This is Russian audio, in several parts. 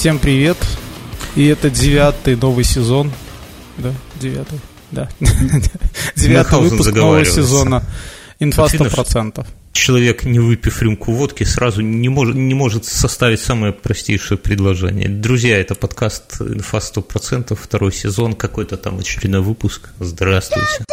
Всем привет. И это девятый новый сезон. Да, девятый. Да. Девятый выпуск нового сезона. Инфа 100%. Человек, не выпив рюмку водки, сразу не может, не может составить самое простейшее предложение. Друзья, это подкаст «Инфа 100%», второй сезон, какой-то там очередной выпуск. Здравствуйте.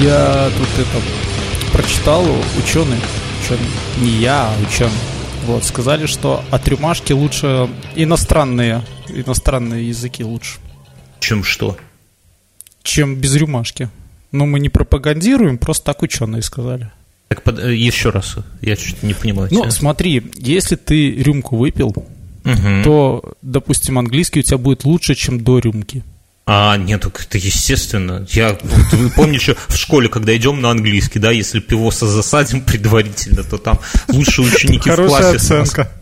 Я тут это прочитал, ученый, ученый, не я, а ученый. Вот, сказали, что от рюмашки лучше иностранные, иностранные языки лучше. Чем что? Чем без рюмашки. Но мы не пропагандируем, просто так ученые сказали. Так, под, э, еще раз, я чуть не понимаю. Ну, тебя. смотри, если ты рюмку выпил, угу. то, допустим, английский у тебя будет лучше, чем до рюмки. А, нет, это естественно. Я, вы помните, в школе, когда идем на английский, да, если пивоса засадим предварительно, то там лучшие ученики в классе. оценка.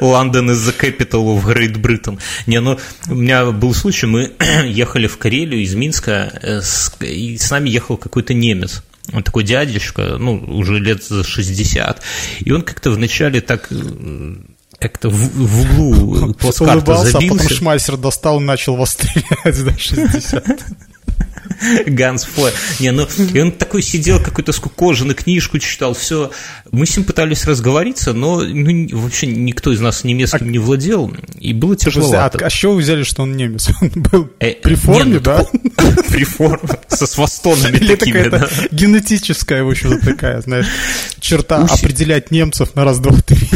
London is the capital of Great Britain. Не, ну, у меня был случай, мы ехали в Карелию из Минска, э, и с нами ехал какой-то немец. Он такой дядечка, ну, уже лет за 60. И он как-то вначале так э, как-то в, в углу плацкарта забился. а потом Шмайсер достал и начал вас стрелять до 60. Ганс Флой. Не, ну, и он такой сидел, какой-то скукоженный, книжку читал, все. Мы с ним пытались разговориться, но ну, вообще никто из нас немецким а, не владел, и было тяжеловато. А, а с чего вы взяли, что он немец? Он был э, при форме, не, ну, да? При форме, со свастонами Или такими, да? генетическая, в общем-то, такая, знаешь, черта определять немцев на раз, два, три.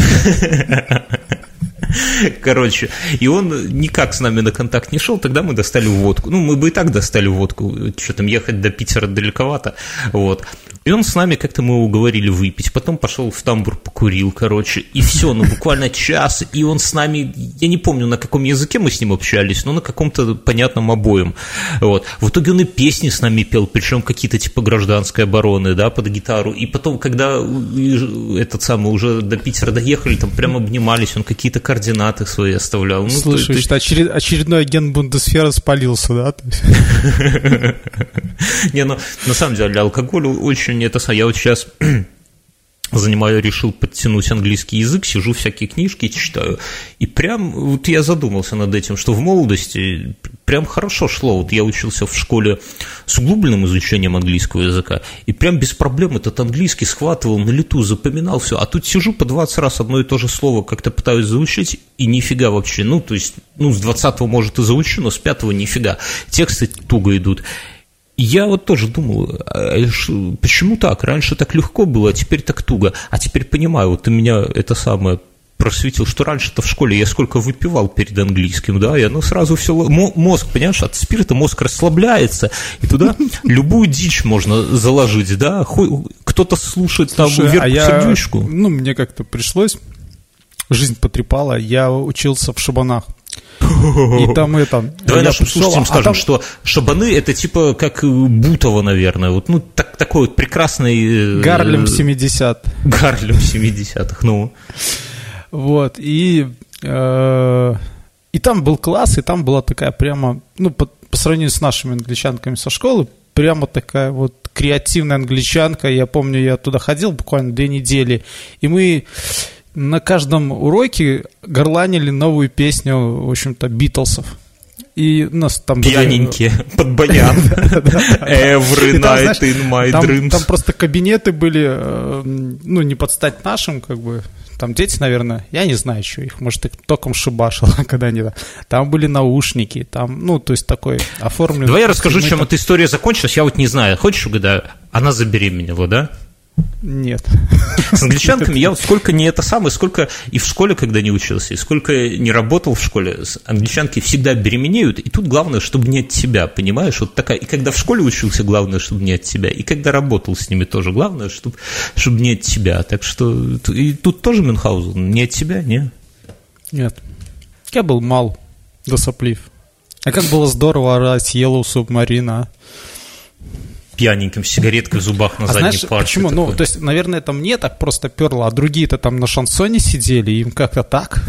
Короче, и он никак с нами на контакт не шел, тогда мы достали водку. Ну, мы бы и так достали водку, что там ехать до Питера далековато, вот. И он с нами как-то мы уговорили выпить. Потом пошел в тамбур, покурил, короче. И все, ну буквально час. И он с нами, я не помню, на каком языке мы с ним общались, но на каком-то понятном обоим. Вот. В итоге он и песни с нами пел, причем какие-то типа гражданской обороны, да, под гитару. И потом, когда этот самый уже до Питера доехали, там прям обнимались, он какие-то координаты свои оставлял. Ну, Слушай, то, что очеред... очередной агент Бундесфера спалился, да? Не, ну на самом деле алкоголь очень не это я вот сейчас занимаю, решил подтянуть английский язык, сижу всякие книжки читаю, и прям вот я задумался над этим, что в молодости прям хорошо шло, вот я учился в школе с углубленным изучением английского языка, и прям без проблем этот английский схватывал на лету, запоминал все, а тут сижу по 20 раз одно и то же слово как-то пытаюсь заучить, и нифига вообще, ну, то есть, ну, с 20-го, может, и заучу, но с 5-го нифига, тексты туго идут, я вот тоже думал, а, почему так? Раньше так легко было, а теперь так туго. А теперь понимаю, вот у меня это самое просветил, что раньше-то в школе я сколько выпивал перед английским, да, и оно сразу все, мозг, понимаешь, от спирта мозг расслабляется, и туда любую дичь можно заложить, да, кто-то слушает там Слушай, а я, ну, мне как-то пришлось, жизнь потрепала, я учился в Шабанах, и там это... Давай нашим слушателям а скажем, там... что шабаны это типа как Бутово, наверное. Вот, ну, так, такой вот прекрасный... Э, Гарлем 70 Гарлем 70-х, ну. Вот, и... Э, и там был класс, и там была такая прямо, ну, по, по сравнению с нашими англичанками со школы, прямо такая вот креативная англичанка. Я помню, я туда ходил буквально две недели, и мы на каждом уроке горланили новую песню, в общем-то, Битлсов. И нас там... Пьяненькие, под баян. Every night in my dreams. Там просто кабинеты были, э, ну, не под стать нашим, как бы, там дети, наверное, я не знаю, что их, может, их током шибашило, когда они... Там были наушники, там, ну, то есть такой оформленный... Давай я расскажу, чем эта история закончилась, я вот не знаю. Хочешь угадаю? Она забеременела, да? Нет. С англичанками я сколько не это самое, сколько и в школе, когда не учился, и сколько не работал в школе, англичанки всегда беременеют, и тут главное, чтобы не от тебя, понимаешь? Вот такая, и когда в школе учился, главное, чтобы не от тебя, и когда работал с ними тоже, главное, чтобы, чтобы не от тебя. Так что и тут тоже Мюнхгаузен, не от тебя, не? Нет. Я был мал, досоплив. А как было здорово орать Yellow Submarine, а? Пьяненьким, с сигареткой в зубах на а задней знаешь, парте. почему? Такой. Ну, то есть, наверное, это мне так просто перло, а другие-то там на шансоне сидели, им как-то так.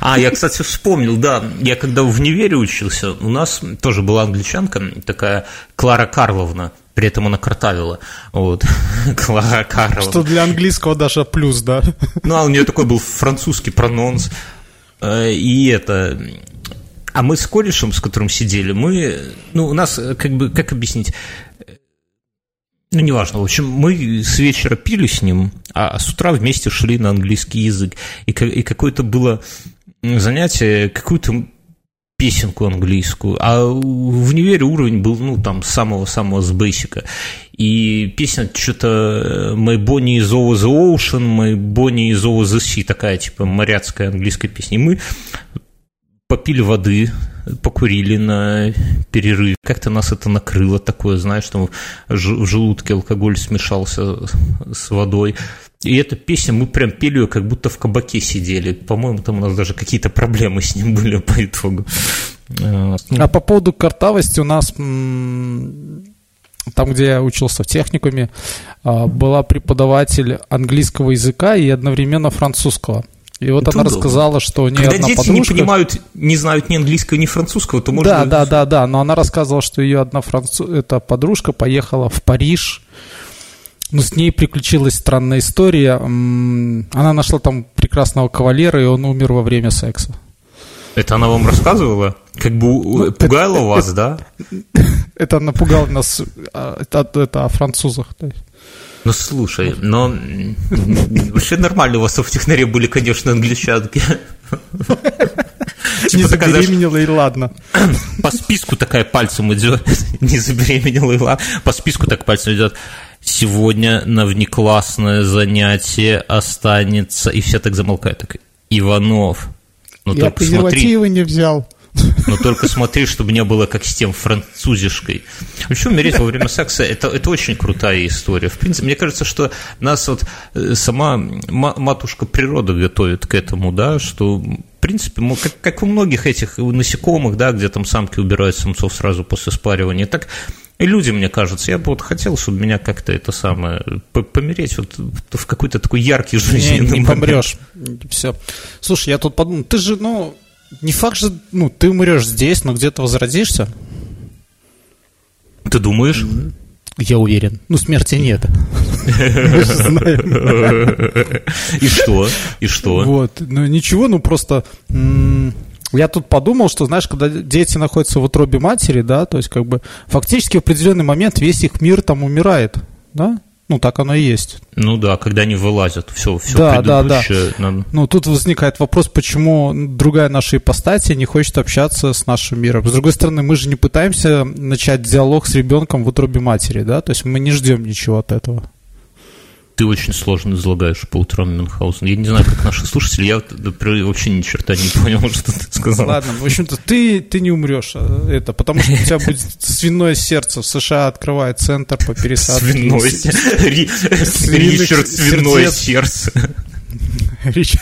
А, я, кстати, вспомнил, да, я когда в универе учился, у нас тоже была англичанка, такая Клара Карловна, при этом она картавила. Вот. Клара Карловна. Что для английского даже плюс, да? Ну, а у нее такой был французский прононс. Э, И это... А мы с корешем, с которым сидели, мы... Ну, у нас, э, как бы, как объяснить? Ну, неважно. В общем, мы с вечера пили с ним, а с утра вместе шли на английский язык. И, и какое-то было занятие, какую-то песенку английскую, а в универе уровень был, ну, там, самого-самого с бейсика. И песня что-то «My Bonnie is over the ocean», «My Bonnie is over the sea», такая, типа, моряцкая английская песня. И мы попили воды, покурили на перерыве. Как-то нас это накрыло такое, знаешь, что в желудке алкоголь смешался с водой. И эта песня, мы прям пели ее, как будто в кабаке сидели. По-моему, там у нас даже какие-то проблемы с ним были по итогу. А по поводу картавости у нас там, где я учился в техникуме, а, была преподаватель английского языка и одновременно французского. И вот Это она удобно. рассказала, что у нее Когда одна дети подружка... не понимают, не знают ни английского, ни французского, то можно... Да, да, да, да, но она рассказывала, что ее одна францу... эта подружка поехала в Париж, но с ней приключилась странная история. Она нашла там прекрасного кавалера, и он умер во время секса. Это она вам рассказывала? Как бы Ну, пугала вас, да? Это напугало нас, а, это, это о французах. Ну, слушай, но вообще нормально у вас в технаре были, конечно, англичанки. Не Типа забеременела, и ладно. по списку такая пальцем идет, не забеременела, и ладно. по списку так пальцем идет. Сегодня на внеклассное занятие останется, и все так замолкают, так, Иванов, ну Я презервативы не взял. Но только смотри, чтобы не было как с тем французишкой. Вообще умереть во время секса это, это очень крутая история. В принципе, мне кажется, что нас вот э, сама ма- матушка природа готовит к этому, да, что в принципе, мы, как, как у многих этих насекомых, да, где там самки убирают самцов сразу после спаривания, так и люди, мне кажется, я бы вот хотел, чтобы меня как-то это самое, по- помереть вот в какой-то такой яркий Не, жизненный не момент. помрешь. Все. Слушай, я тут подумал, ты же, ну, не факт же, ну, ты умрешь здесь, но где-то возродишься. Ты думаешь? Я уверен. Ну, смерти нет. И что? И что? Вот. Ну, ничего, ну, просто... Я тут подумал, что, знаешь, когда дети находятся в утробе матери, да, то есть, как бы, фактически в определенный момент весь их мир там умирает, да? Ну, так оно и есть. Ну да, когда они вылазят, все, все Да, да, да. предыдущее надо- Ну, тут возникает вопрос, почему другая наша ипостась не хочет общаться с нашим миром. С другой стороны, мы же не пытаемся начать диалог с ребенком в утробе матери, да? То есть мы не ждем ничего от этого. Ты очень сложно излагаешь по утрам Мюнхгаузен. Я не знаю, как наши слушатели, я например, вообще ни черта не понял, что ты сказал. Ладно, в общем-то, ты, ты не умрешь, а, это, потому что у тебя будет свиное сердце. В США открывает центр по пересадке. Свиное Ричард свиное сердце. Рич-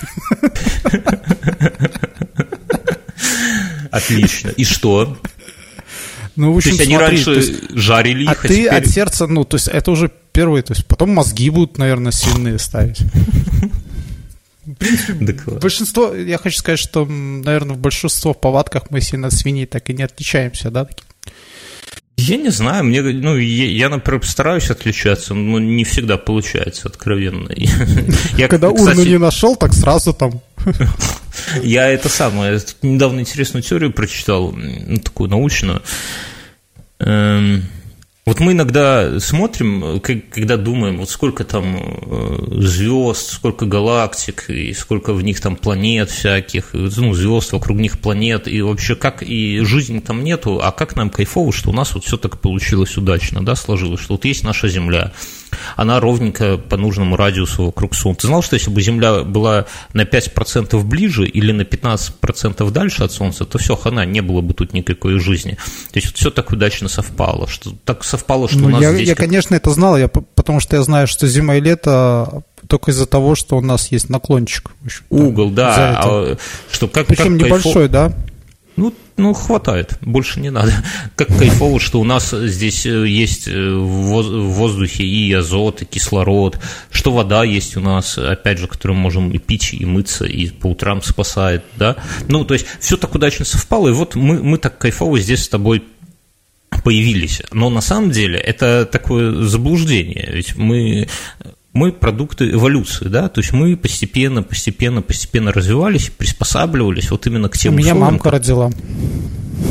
Отлично. И что? Ну, в То общем, есть они смотри, раньше то есть- жарили а их, а ты теперь... от сердца, ну, то есть это уже первый, то есть потом мозги будут, наверное, свиные ставить. Да класс. Большинство, я хочу сказать, что, наверное, в большинство повадках мы сильно от свиней так и не отличаемся, да? такие? Я не знаю, мне, ну, я, я, например, стараюсь отличаться, но не всегда получается, откровенно. Я, Когда кстати, урну не нашел, так сразу там. Я это самое, недавно интересную теорию прочитал, ну, такую научную. Вот мы иногда смотрим, э, когда думаем, вот сколько там э, звезд, сколько галактик, и сколько в них там планет всяких, ну, звезд вокруг них планет, и вообще как и жизни там нету, а как нам кайфово, что у нас вот все так получилось удачно, да, сложилось, что вот есть наша Земля, она ровненько по нужному радиусу вокруг Солнца. Ты знал, что если бы Земля была на 5% ближе или на 15% дальше от Солнца, то все, хана, не было бы тут никакой жизни. То есть вот все так удачно совпало, что так совпало, что Ну, у нас я, здесь... я, как- конечно, это знал, я, потому что я знаю, что зима и лето только из-за того, что у нас есть наклончик. Угол, да, а, что как, Причем как кайфо- небольшой, да? Ну, ну, хватает, больше не надо. Как кайфово, что у нас здесь э, есть э, в воздухе и азот, и кислород, что вода есть у нас, опять же, которую мы можем и пить, и мыться, и по утрам спасает, да. Ну, то есть все так удачно совпало, и вот мы, мы так кайфово здесь с тобой появились. Но на самом деле это такое заблуждение, ведь мы мы продукты эволюции, да, то есть мы постепенно, постепенно, постепенно развивались, приспосабливались вот именно к тем У меня мамка родила.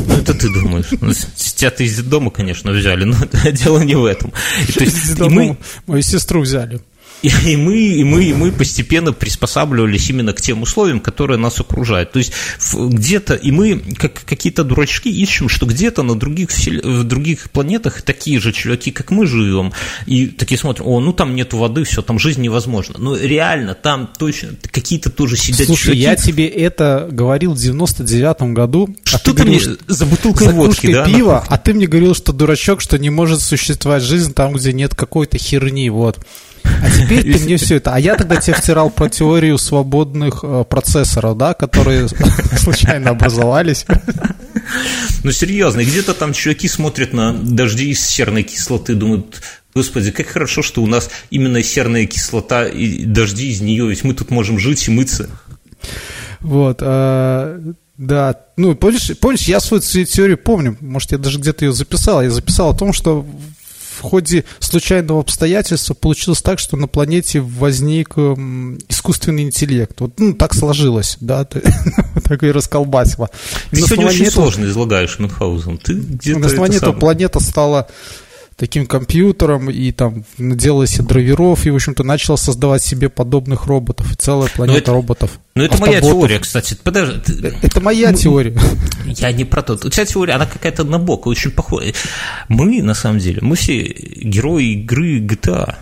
Ну, это ты думаешь. Ну, тебя-то из дома, конечно, взяли, но дело не в этом. То есть, мы... Мою сестру взяли. И, мы, и, мы, и мы постепенно приспосабливались именно к тем условиям, которые нас окружают. То есть где-то, и мы, как какие-то дурачки, ищем, что где-то на других, в других планетах такие же чуваки, как мы живем, и такие смотрим, о, ну там нет воды, все, там жизнь невозможна. Но реально, там точно какие-то тоже сидят Слушай, чуваки. я тебе это говорил в 99-м году. А что ты, ты мне за бутылкой за водки, да? пива, а ты мне говорил, что дурачок, что не может существовать жизнь там, где нет какой-то херни, вот. А теперь ты мне все это. А я тогда тебе втирал про теорию свободных э, процессоров, да, которые случайно образовались. Ну, серьезно, где-то там чуваки смотрят на дожди из серной кислоты, думают, Господи, как хорошо, что у нас именно серная кислота и дожди из нее, ведь мы тут можем жить и мыться. Вот, а, да, ну, помнишь, помнишь, я свою теорию помню, может, я даже где-то ее записал, я записал о том, что в ходе случайного обстоятельства получилось так, что на планете возник эм, искусственный интеллект. Вот ну, так сложилось, да, такое расколбасило. Ты сегодня очень сложно излагаешь Мюнхгаузен. Ты где-то на основании этого планета стала таким компьютером и там наделала себе драйверов и, в общем-то, начала создавать себе подобных роботов. И целая планета это, роботов. Ну, это моя теория, кстати. Подожди. Это моя ну, теория. Я не про то. У тебя теория, она какая-то на бок, очень похожа. Мы, на самом деле, мы все герои игры GTA.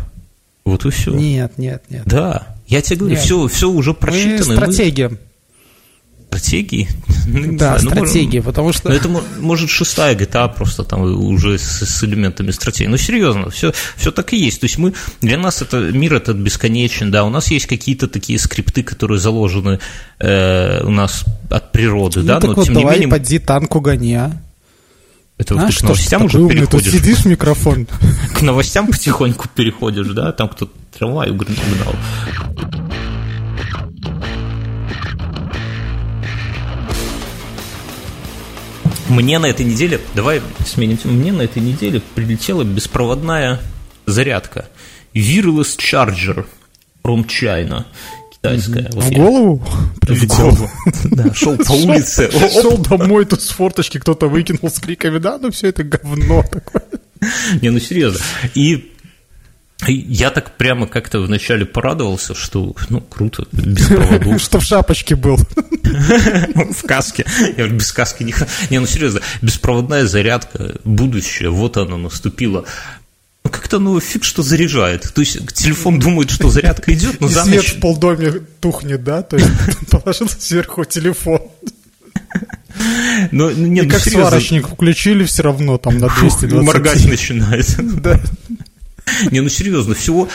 Вот и все. Нет, нет, нет. Да. Я тебе говорю, нет. все, все уже просчитано. Мы стратегия. Мы... Стратегии? Да, ну, стратегии, ну, потому что... Ну, это может шестая GTA просто там уже с, с элементами стратегии. Ну, серьезно, все, все так и есть. То есть мы, для нас это, мир этот бесконечен, да, у нас есть какие-то такие скрипты, которые заложены э, у нас от природы, ну, да, так но вот тем давай не менее... поди танку гони, а? Это а, ты к новостям уже умный, переходишь. Тут сидишь микрофон. К новостям потихоньку переходишь, да, там кто-то трамвай угнал. Мне на этой неделе, давай сменим, мне на этой неделе прилетела беспроводная зарядка. Wireless Charger from China китайская. В голову? В голову. Да, шел по улице. Шел домой, тут с форточки кто-то выкинул с криками, да, ну все это говно такое. Не, ну серьезно. И я так прямо как-то вначале порадовался, что, ну, круто, без проводов. Что в шапочке был. В каске. Я без каски не... Не, ну, серьезно, беспроводная зарядка, будущее, вот оно наступило. Ну, как-то, ну, фиг, что заряжает. То есть телефон думает, что зарядка идет, но за свет в полдоме тухнет, да? То есть положил сверху телефон. Но, ну, нет, И ну, как сварочник включили все равно там на 220. Моргать начинает. Да. Не, ну серьезно, всего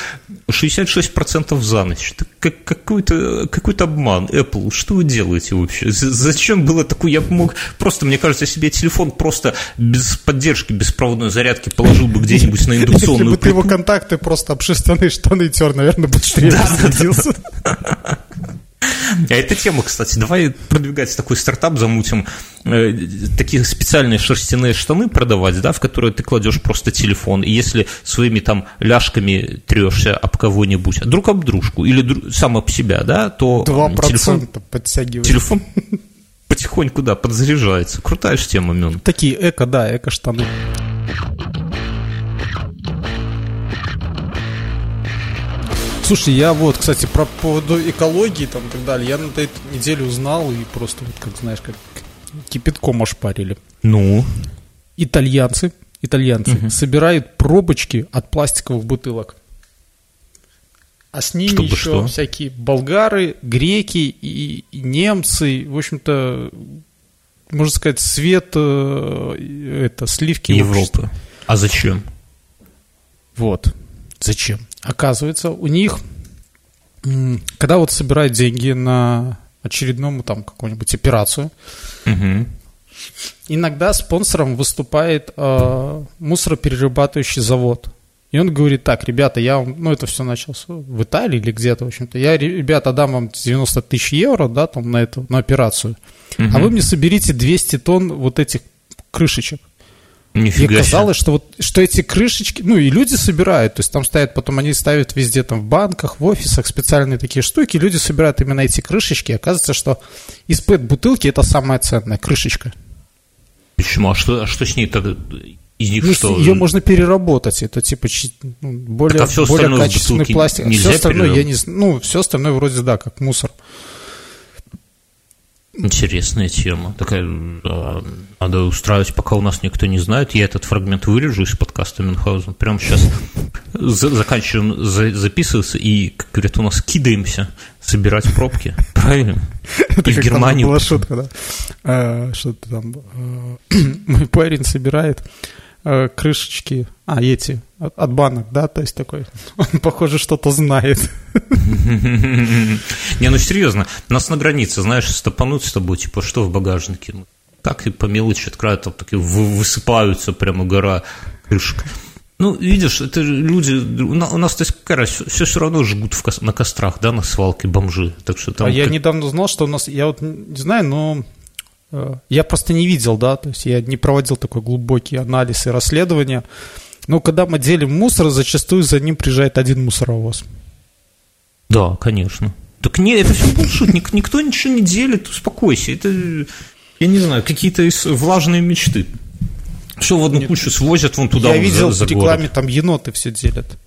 66% за ночь. Это как, какой-то какой обман. Apple, что вы делаете вообще? Зачем было такое? Я мог просто, мне кажется, себе телефон просто без поддержки беспроводной зарядки положил бы где-нибудь на индукционную Если бы ты его контакты просто об шерстяные штаны тер, наверное, быстрее да, садился. А эта тема, кстати, давай продвигать такой стартап, замутим э, такие специальные шерстяные штаны продавать, да, в которые ты кладешь просто телефон, и если своими там ляжками трешься об кого-нибудь, друг об дружку или друг, сам об себя, да, то 2% телефон, подтягивает. Телефон потихоньку, да, подзаряжается. Крутая же тема, Мюн. Такие эко, да, эко-штаны. Слушай, я вот, кстати, про поводу экологии там и так далее, я на этой неделе узнал и просто, вот, как знаешь, как кипятком ошпарили. Ну? Итальянцы, итальянцы угу. собирают пробочки от пластиковых бутылок. А с ними Чтобы еще что? всякие болгары, греки и, и немцы, в общем-то, можно сказать, свет э, это сливки Европы. Общества. А зачем? Вот. Зачем? Оказывается, у них, когда вот собирают деньги на очередному там какую-нибудь операцию, угу. иногда спонсором выступает э, мусороперерабатывающий завод. И он говорит, так, ребята, я вам, ну это все началось в Италии или где-то, в общем-то, я, ребята, дам вам 90 тысяч евро, да, там на эту, на операцию, угу. а вы мне соберите 200 тонн вот этих крышечек. Нифига и казалось, что вот что эти крышечки, ну и люди собирают, то есть там стоят, потом они ставят везде там в банках, в офисах специальные такие штуки, люди собирают именно эти крышечки, и оказывается, что из пэт-бутылки это самая ценная крышечка. Почему? А что, а что с ней тогда? Из них ну, что? Ее можно переработать, это типа ну, более, так, а все более качественный пластик. Все остальное, я не, ну, все остальное вроде да, как мусор. Интересная тема. Такая, надо устраивать, пока у нас никто не знает. Я этот фрагмент вырежу из подкаста Мюнхгаузен. Прямо сейчас за, заканчиваем за, записываться и, как говорят, у нас кидаемся собирать пробки. Правильно? Это и в Германии. была шутка, да? А, что-то там. А, мой парень собирает а, крышечки, а, эти, от, от банок, да, то есть такой, он, похоже, что-то знает. Не, ну серьезно, нас на границе, знаешь, стопануть с тобой, типа, что в багажнике? Ну, так и по мелочи открывают, там такие высыпаются прямо гора крышек. Ну, видишь, это люди, у нас, то есть, какая раз, все все равно жгут в, на кострах, да, на свалке бомжи, так что там... А я недавно знал, что у нас, я вот не знаю, но э, я просто не видел, да, то есть я не проводил такой глубокий анализ и расследование, но когда мы делим мусор, зачастую за ним приезжает один мусоровоз. Да, конечно. Так не, это все булшит, никто ничего не делит, успокойся. Это, я не знаю, какие-то влажные мечты. Все в одну Нет. кучу свозят вон туда. Я видел за, за в рекламе, город. там еноты все делят.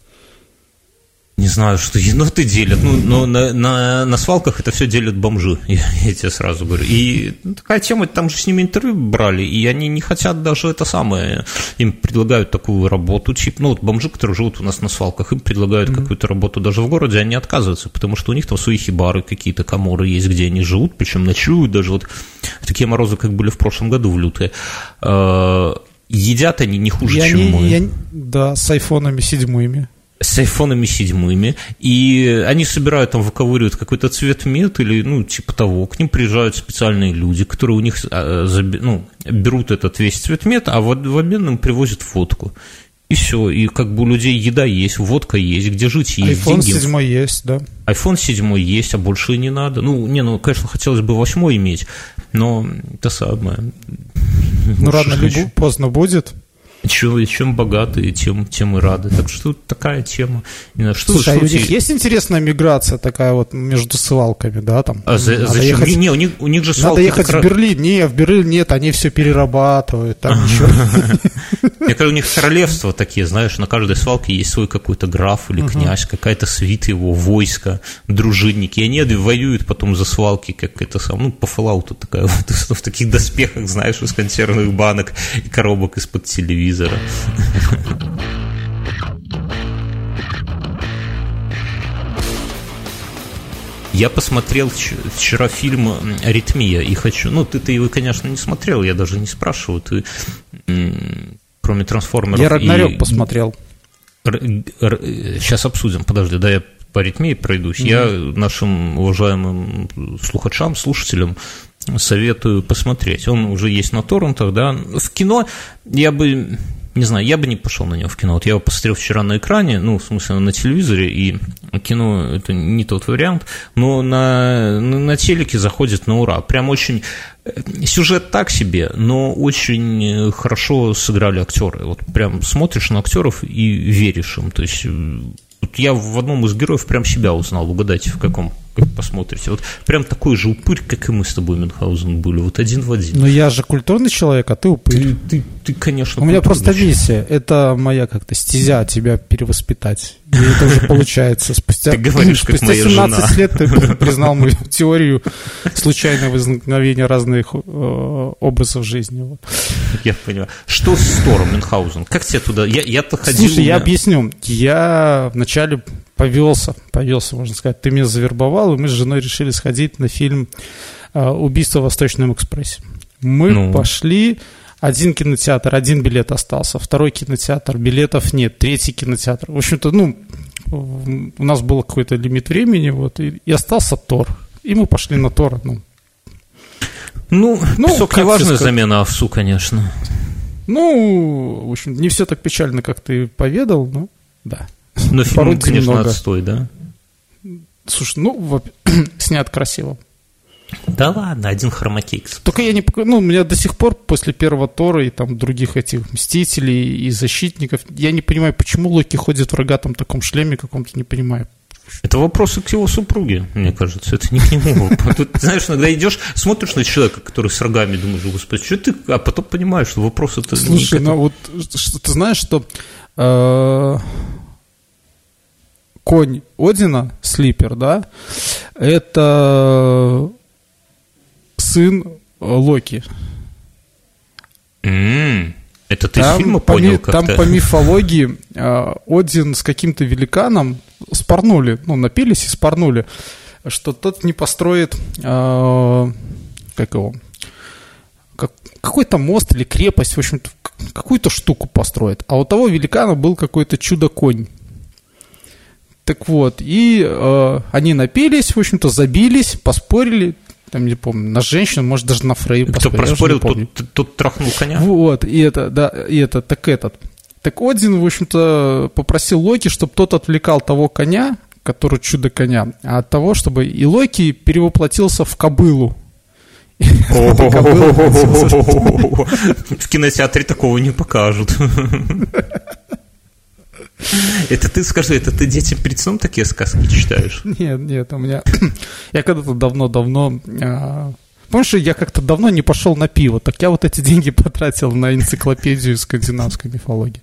Знаю, что еноты делят. Ну, но на, на, на свалках это все делят бомжи, я, я тебе сразу говорю. И такая тема, там же с ними интервью брали, и они не хотят даже это самое. Им предлагают такую работу, типа, ну, вот бомжи, которые живут у нас на свалках, им предлагают mm-hmm. какую-то работу даже в городе, они отказываются, потому что у них там свои хибары, какие-то коморы есть, где они живут, причем ночуют, даже вот такие морозы, как были в прошлом году в лютые а, едят они не хуже, я чем не, мы. Я, да, с айфонами седьмыми с айфонами седьмыми, и они собирают там, выковыривают какой-то цвет мед или, ну, типа того, к ним приезжают специальные люди, которые у них, а, ну, берут этот весь цвет мед, а в обмен им привозят фотку. И все, и как бы у людей еда есть, водка есть, где жить есть, iPhone деньги. 7 есть, да. iPhone 7 есть, а больше не надо. Ну, не, ну, конечно, хотелось бы восьмой иметь, но это самое. Ну, рано или поздно будет. Чем, чем богатые, тем, тем и рады. Так что такая тема. Что, Слушай, что а у них есть интересная миграция такая вот между свалками, да? Там, а за, зачем? Ехать... Не, у них, у них же свалки... Надо ехать в Берлин. Не, в Берлин нет, они все перерабатывают, там ничего. Мне кажется, у них королевства такие, знаешь, на каждой свалке есть свой какой-то граф или князь, какая-то свита его, войско, дружинники. И они воюют потом за свалки, как это сам, ну, по Fallout такая вот, в таких доспехах, знаешь, из консервных банок и коробок из-под телевизора телевизора. Я посмотрел вчера фильм «Аритмия» и хочу... Ну, ты-то его, конечно, не смотрел, я даже не спрашиваю. Ты, кроме «Трансформеров» Я «Рагнарёк» и... посмотрел. Сейчас обсудим, подожди, да я по аритмии пройдусь. Mm-hmm. Я нашим уважаемым слухачам, слушателям советую посмотреть. Он уже есть на торрентах, да. В кино я бы не знаю, я бы не пошел на него в кино. Вот я его посмотрел вчера на экране, ну, в смысле, на телевизоре, и кино – это не тот вариант, но на, на телеке заходит на ура. Прям очень… Э, сюжет так себе, но очень хорошо сыграли актеры. Вот прям смотришь на актеров и веришь им. То есть вот я в одном из героев прям себя узнал. Угадайте, в каком как посмотрите. Вот прям такой же упырь, как и мы с тобой, Мюнхгаузен, были. Вот один в один. Но я же культурный человек, а ты упырь. Ты, ты, ты конечно, У меня просто миссия. Это моя как-то стезя тебя перевоспитать. И это уже получается. Спустя, ты говоришь, спустя как 17 жена. лет ты признал мою теорию случайного возникновения разных э, образов жизни. Вот. Я понимаю. Что с Тором Мюнхгаузен? Как тебе туда? Я, я-то ходил... Слушай, я объясню. Я вначале повелся, повелся, можно сказать. Ты меня завербовал, и мы с женой решили сходить на фильм а, «Убийство в Восточном экспрессе». Мы ну. пошли, один кинотеатр, один билет остался, второй кинотеатр, билетов нет, третий кинотеатр. В общем-то, ну, у нас был какой-то лимит времени, вот, и, и остался Тор. И мы пошли на Тор, ну, Ну, ну песок не важная замена овсу, конечно. Ну, в общем, не все так печально, как ты поведал, но да. Но фильм, конечно, много. отстой, да? Слушай, ну, снят красиво. Да ладно, один хромакейкс. Только я не... Ну, у меня до сих пор после первого Тора и там других этих Мстителей и Защитников, я не понимаю, почему Локи ходит в рогатом таком шлеме каком-то, не понимаю. Это вопросы к его супруге, мне кажется, это не к нему. Тут, знаешь, иногда идешь, смотришь на человека, который с рогами, думаешь, господи, что ты, а потом понимаешь, что вопрос это... Слушай, ну вот ты знаешь, что э, конь Одина, Слипер, да, это сын Локи. Mm. Это ты там, из фильма по понял как-то? Там по мифологии э, Один с каким-то великаном спорнули, ну, напились и спорнули, что тот не построит, э, как его, как, какой-то мост или крепость, в общем-то, какую-то штуку построит. А у того великана был какой-то чудо-конь. Так вот, и э, они напились, в общем-то, забились, поспорили, там не помню, на женщину, может, даже на Фрей Кто проспорил, тот, тот трахнул коня. Вот, и это, да, и это, так этот. Так Один, в общем-то, попросил Локи, чтобы тот отвлекал того коня, который чудо коня, а от того, чтобы и Локи перевоплотился в кобылу. В кинотеатре такого не покажут. Это ты скажи, это ты детям перед сном такие сказки читаешь? Нет, нет, у меня... Я когда-то давно-давно... А, помнишь, я как-то давно не пошел на пиво, так я вот эти деньги потратил на энциклопедию скандинавской мифологии.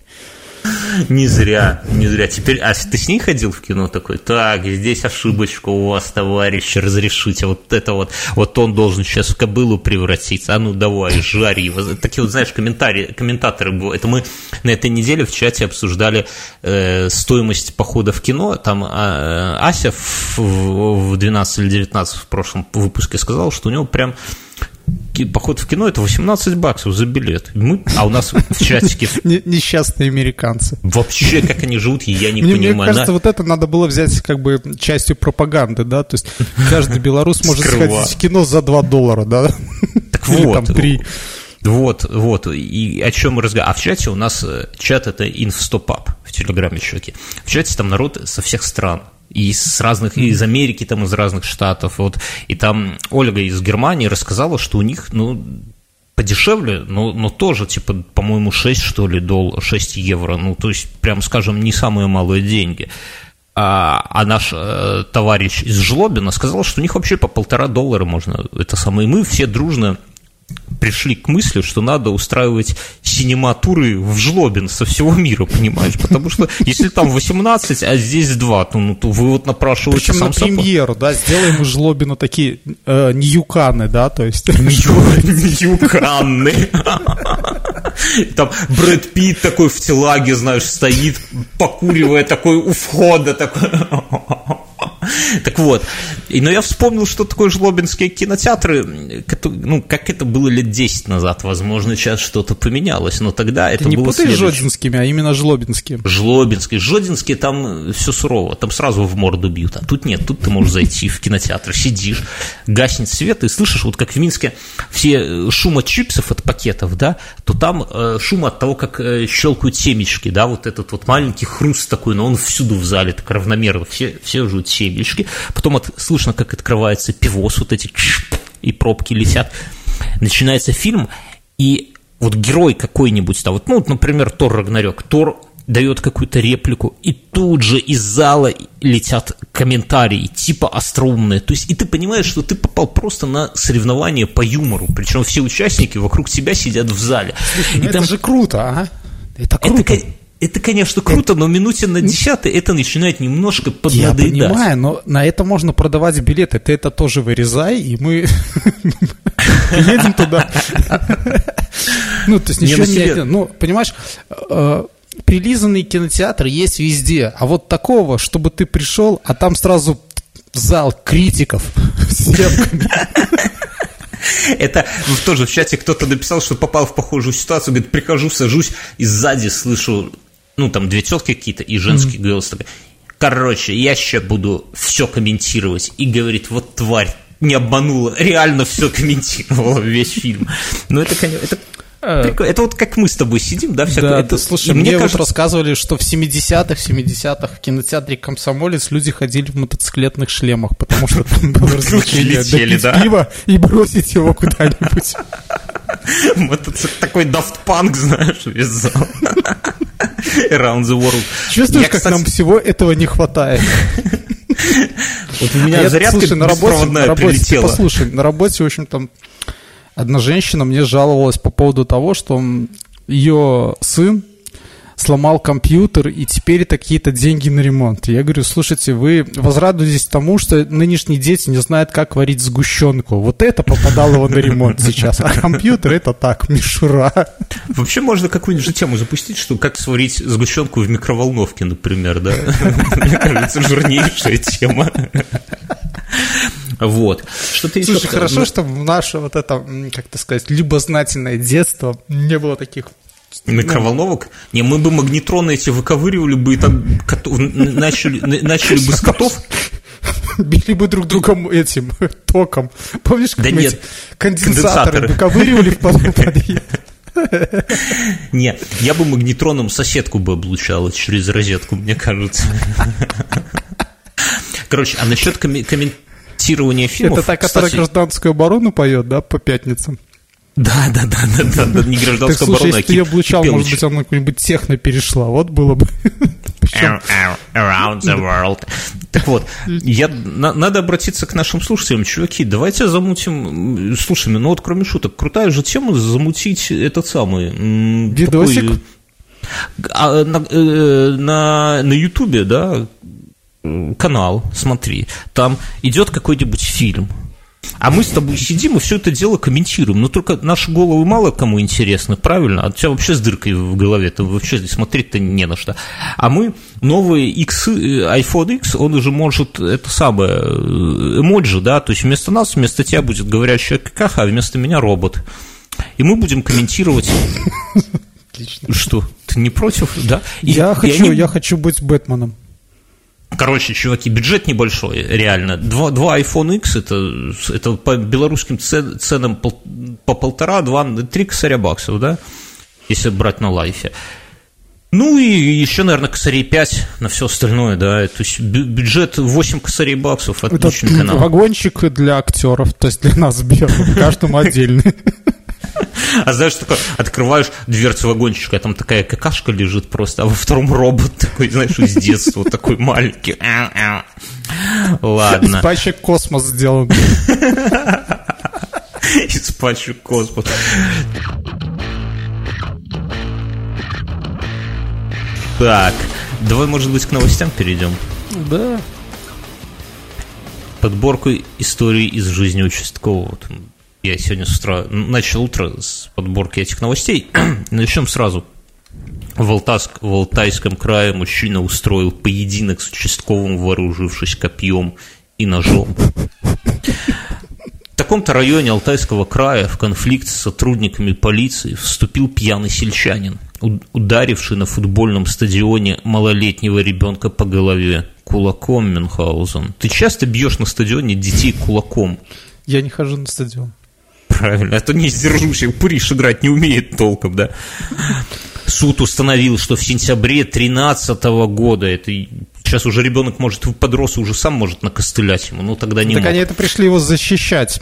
Не зря, не зря. Теперь, а ты с ней ходил в кино такой? Так, здесь ошибочка у вас, товарищ, разрешите. Вот это вот, вот он должен сейчас в кобылу превратиться. А ну давай, жари. Такие вот, знаешь, комментарии, комментаторы. Это мы на этой неделе в чате обсуждали э, стоимость похода в кино. Там а, Ася в, в 12 или 19 в прошлом выпуске сказала, что у него прям поход в кино это 18 баксов за билет. Мы, а у нас в чатике... Несчастные американцы. Вообще, как они живут, я не понимаю. Мне кажется, вот это надо было взять как бы частью пропаганды, да, то есть каждый белорус может сходить в кино за 2 доллара, да? Так вот. там 3. Вот, вот, и о чем мы разговариваем. А в чате у нас, э, чат это инфстопап в Телеграме, чуваки. В чате там народ со всех стран и с разных, и из Америки, там, из разных штатов, вот, и там Ольга из Германии рассказала, что у них, ну, подешевле, но, но тоже, типа, по-моему, 6, что ли, долларов, 6 евро, ну, то есть, прям скажем, не самые малые деньги. А, а наш э, товарищ из Жлобина сказал, что у них вообще по полтора доллара можно, это самое, и мы все дружно пришли к мысли, что надо устраивать синематуры в жлобин со всего мира, понимаешь? Потому что если там 18, а здесь 2, то, ну, то вы вот напрашиваете Причем сам на премьеру, да, сделаем из жлобина такие э, ньюканы, да, то есть... Ньюканы. Там Брэд Питт такой в телаге, знаешь, стоит, покуривая такой у входа, такой... Так вот, и, но я вспомнил, что такое жлобинские кинотеатры, ну, как это было лет 10 назад, возможно, сейчас что-то поменялось, но тогда это Ты не было путай с жодинскими, а именно жлобинские. Жлобинские. Жодинские там все сурово, там сразу в морду бьют, а тут нет, тут ты можешь зайти в кинотеатр, сидишь, гаснет свет, и слышишь, вот как в Минске все э, шум от чипсов, от пакетов, да, то там э, шум от того, как э, щелкают семечки, да, вот этот вот маленький хруст такой, но он всюду в зале так равномерно, все, все жуют семечки, потом от, слышно, как открывается пивос, вот эти и пробки летят. Начинается фильм, и вот герой какой-нибудь, там, вот, ну, вот, например, Тор Рагнарёк, Тор дает какую-то реплику, и тут же из зала летят комментарии, типа остроумные. То есть, и ты понимаешь, что ты попал просто на соревнование по юмору. Причем все участники вокруг тебя сидят в зале. Слушай, ну и там... это же круто, а? Это круто. Это, это, конечно, круто, но минуте на десятой это начинает немножко поднадоедать. Я понимаю, но на это можно продавать билеты. Ты это тоже вырезай, и мы едем туда. Ну, то есть ничего не... Ну, понимаешь, э, прилизанный кинотеатр есть везде. А вот такого, чтобы ты пришел, а там сразу зал критиков с Это тоже в чате кто-то написал, что попал в похожую ситуацию, говорит, прихожу, сажусь, и сзади слышу ну, там две тетки какие-то и женский mm-hmm. голос такой. Короче, я сейчас буду все комментировать. И говорит, вот тварь не обманула, реально все комментировала весь фильм. Но это, конечно, это Прикольно. Это вот как мы с тобой сидим, да, всякое. Да, это, слушай, мне, мне кажется... вот рассказывали, что в 70-х, 70-х в кинотеатре «Комсомолец» люди ходили в мотоциклетных шлемах, потому что там было развлечение допить пиво и бросить его куда-нибудь. Мотоцикл такой Punk, знаешь, весь зал. Around the world. Чувствуешь, Я, как кстати... нам всего этого не хватает? Вот у меня а зарядка слушай, на работе, на работе, прилетела. Послушай, на работе, в общем, там одна женщина мне жаловалась по поводу того, что ее сын сломал компьютер, и теперь это какие-то деньги на ремонт. Я говорю, слушайте, вы возрадуетесь тому, что нынешние дети не знают, как варить сгущенку. Вот это попадало его на ремонт сейчас, а компьютер это так, мишура. Вообще можно какую-нибудь же тему запустить, что как сварить сгущенку в микроволновке, например, да? Мне кажется, жирнейшая тема. Вот. Что ты Слушай, еще хорошо, что в наше вот это, как то сказать, любознательное детство не было таких Микроволновок? Не, мы бы магнитроны эти выковыривали бы и там котов, начали, начали бы с котов. Били бы друг другом этим током. Помнишь, как да мы нет, конденсаторы, конденсаторы. выковыривали в подъезд? Не, я бы магнитроном соседку бы облучал через розетку, мне кажется. Короче, а насчет комментирования фильмов... Это та, которая гражданскую оборону поет, да, по пятницам? Да, да, да, да, да, да, не гражданская так, слушай, если ты ее облучал, может быть, она какой-нибудь техно перешла, вот было бы. Around the world. Так вот, я, на, надо обратиться к нашим слушателям. Чуваки, давайте замутим... Слушай, ну вот кроме шуток, крутая же тема замутить этот самый... Видосик? Такой, а, на, э, на, на Ютубе, да, канал, смотри, там идет какой-нибудь фильм, а мы с тобой сидим и все это дело комментируем. Но только наши головы мало кому интересны, правильно? А у тебя вообще с дыркой в голове, ты вообще смотреть-то не на что. А мы новый X, э, iPhone X, он уже может это самое, э, эмоджи, да, то есть вместо нас, вместо тебя будет говорящая какаха, а вместо меня робот. И мы будем комментировать... Отлично. Что, ты не против, да? я, хочу, они... я хочу быть Бэтменом. Короче, чуваки, бюджет небольшой, реально. Два, два iPhone X, это, это по белорусским ценам пол, по полтора, два, три косаря баксов, да, если брать на лайфе. Ну и еще, наверное, косарей 5 на все остальное, да. То есть бюджет 8 косарей баксов, отличный Это канал. вагончик для актеров, то есть для нас белых, каждому отдельный. А знаешь, такое, открываешь дверцу вагончика, там такая какашка лежит просто, а во втором робот такой, знаешь, из детства, такой маленький. Ладно. Пачек космос сделан. Из пачек космос. Так, давай, может быть, к новостям перейдем? Да. Подборку историй из жизни участкового. Я сегодня с утра начал утро с подборки этих новостей. Начнем сразу. В, Алтаск, в Алтайском крае мужчина устроил поединок с участковым, вооружившись копьем и ножом. В таком-то районе Алтайского края в конфликт с сотрудниками полиции вступил пьяный сельчанин, ударивший на футбольном стадионе малолетнего ребенка по голове кулаком Мюнхгаузен. Ты часто бьешь на стадионе детей кулаком? Я не хожу на стадион. Правильно, а то не сдержущий Пуриш играть не умеет толком, да. Суд установил, что в сентябре 2013 года, это сейчас уже ребенок может подрос уже сам может накостылять ему, ну тогда не Так мог. они это пришли его защищать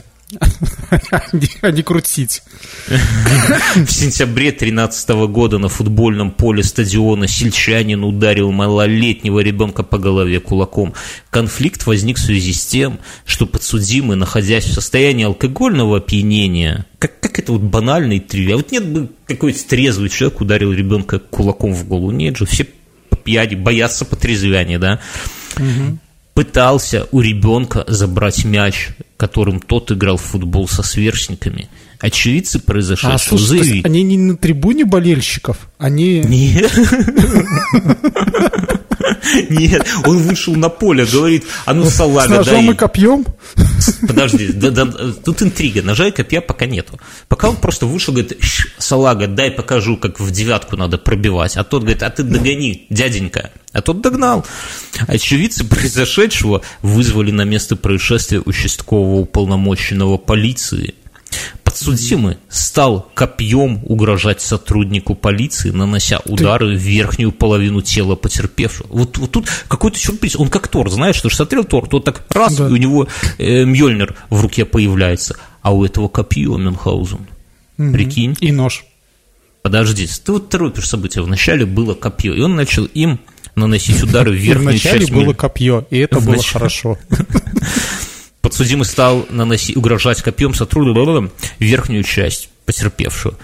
а не крутить. В сентябре 2013 года на футбольном поле стадиона сельчанин ударил малолетнего ребенка по голове кулаком. Конфликт возник в связи с тем, что подсудимый, находясь в состоянии алкогольного опьянения, как, как это вот банально и тривиально. Вот нет бы какой-то трезвый человек ударил ребенка кулаком в голову. Нет же, все по пьяни, боятся потрезвяния, да? Угу пытался у ребенка забрать мяч, которым тот играл в футбол со сверстниками. Очевидцы произошедшего а, слушай, заявили... они не на трибуне болельщиков, они... Нет. Нет, он вышел на поле, говорит, а ну салага С ножом и копьем? Подожди, да, да, тут интрига. Ножа и копья пока нету. Пока он просто вышел, говорит, салага, дай покажу, как в девятку надо пробивать. А тот говорит, а ты догони, дяденька. А тот догнал. Очевидцы произошедшего вызвали на место происшествия участкового уполномоченного полиции. Подсудимый стал копьем угрожать сотруднику полиции, нанося удары Ты... в верхнюю половину тела потерпевшего. Вот, вот тут какой-то сюрприз. Он как Тор, знаешь, что смотрел Тор, то так раз, да. и у него э, Мьёльнир в руке появляется, а у этого копье Мюнхгаузен. Угу. Прикинь. И нож. Подожди, ты вот торопишь события. Вначале было копье, и он начал им наносить удары в верхнюю часть. Вначале было копье, и это было хорошо. Подсудимый стал наносить, угрожать копьем сотруднику верхнюю часть потерпевшего.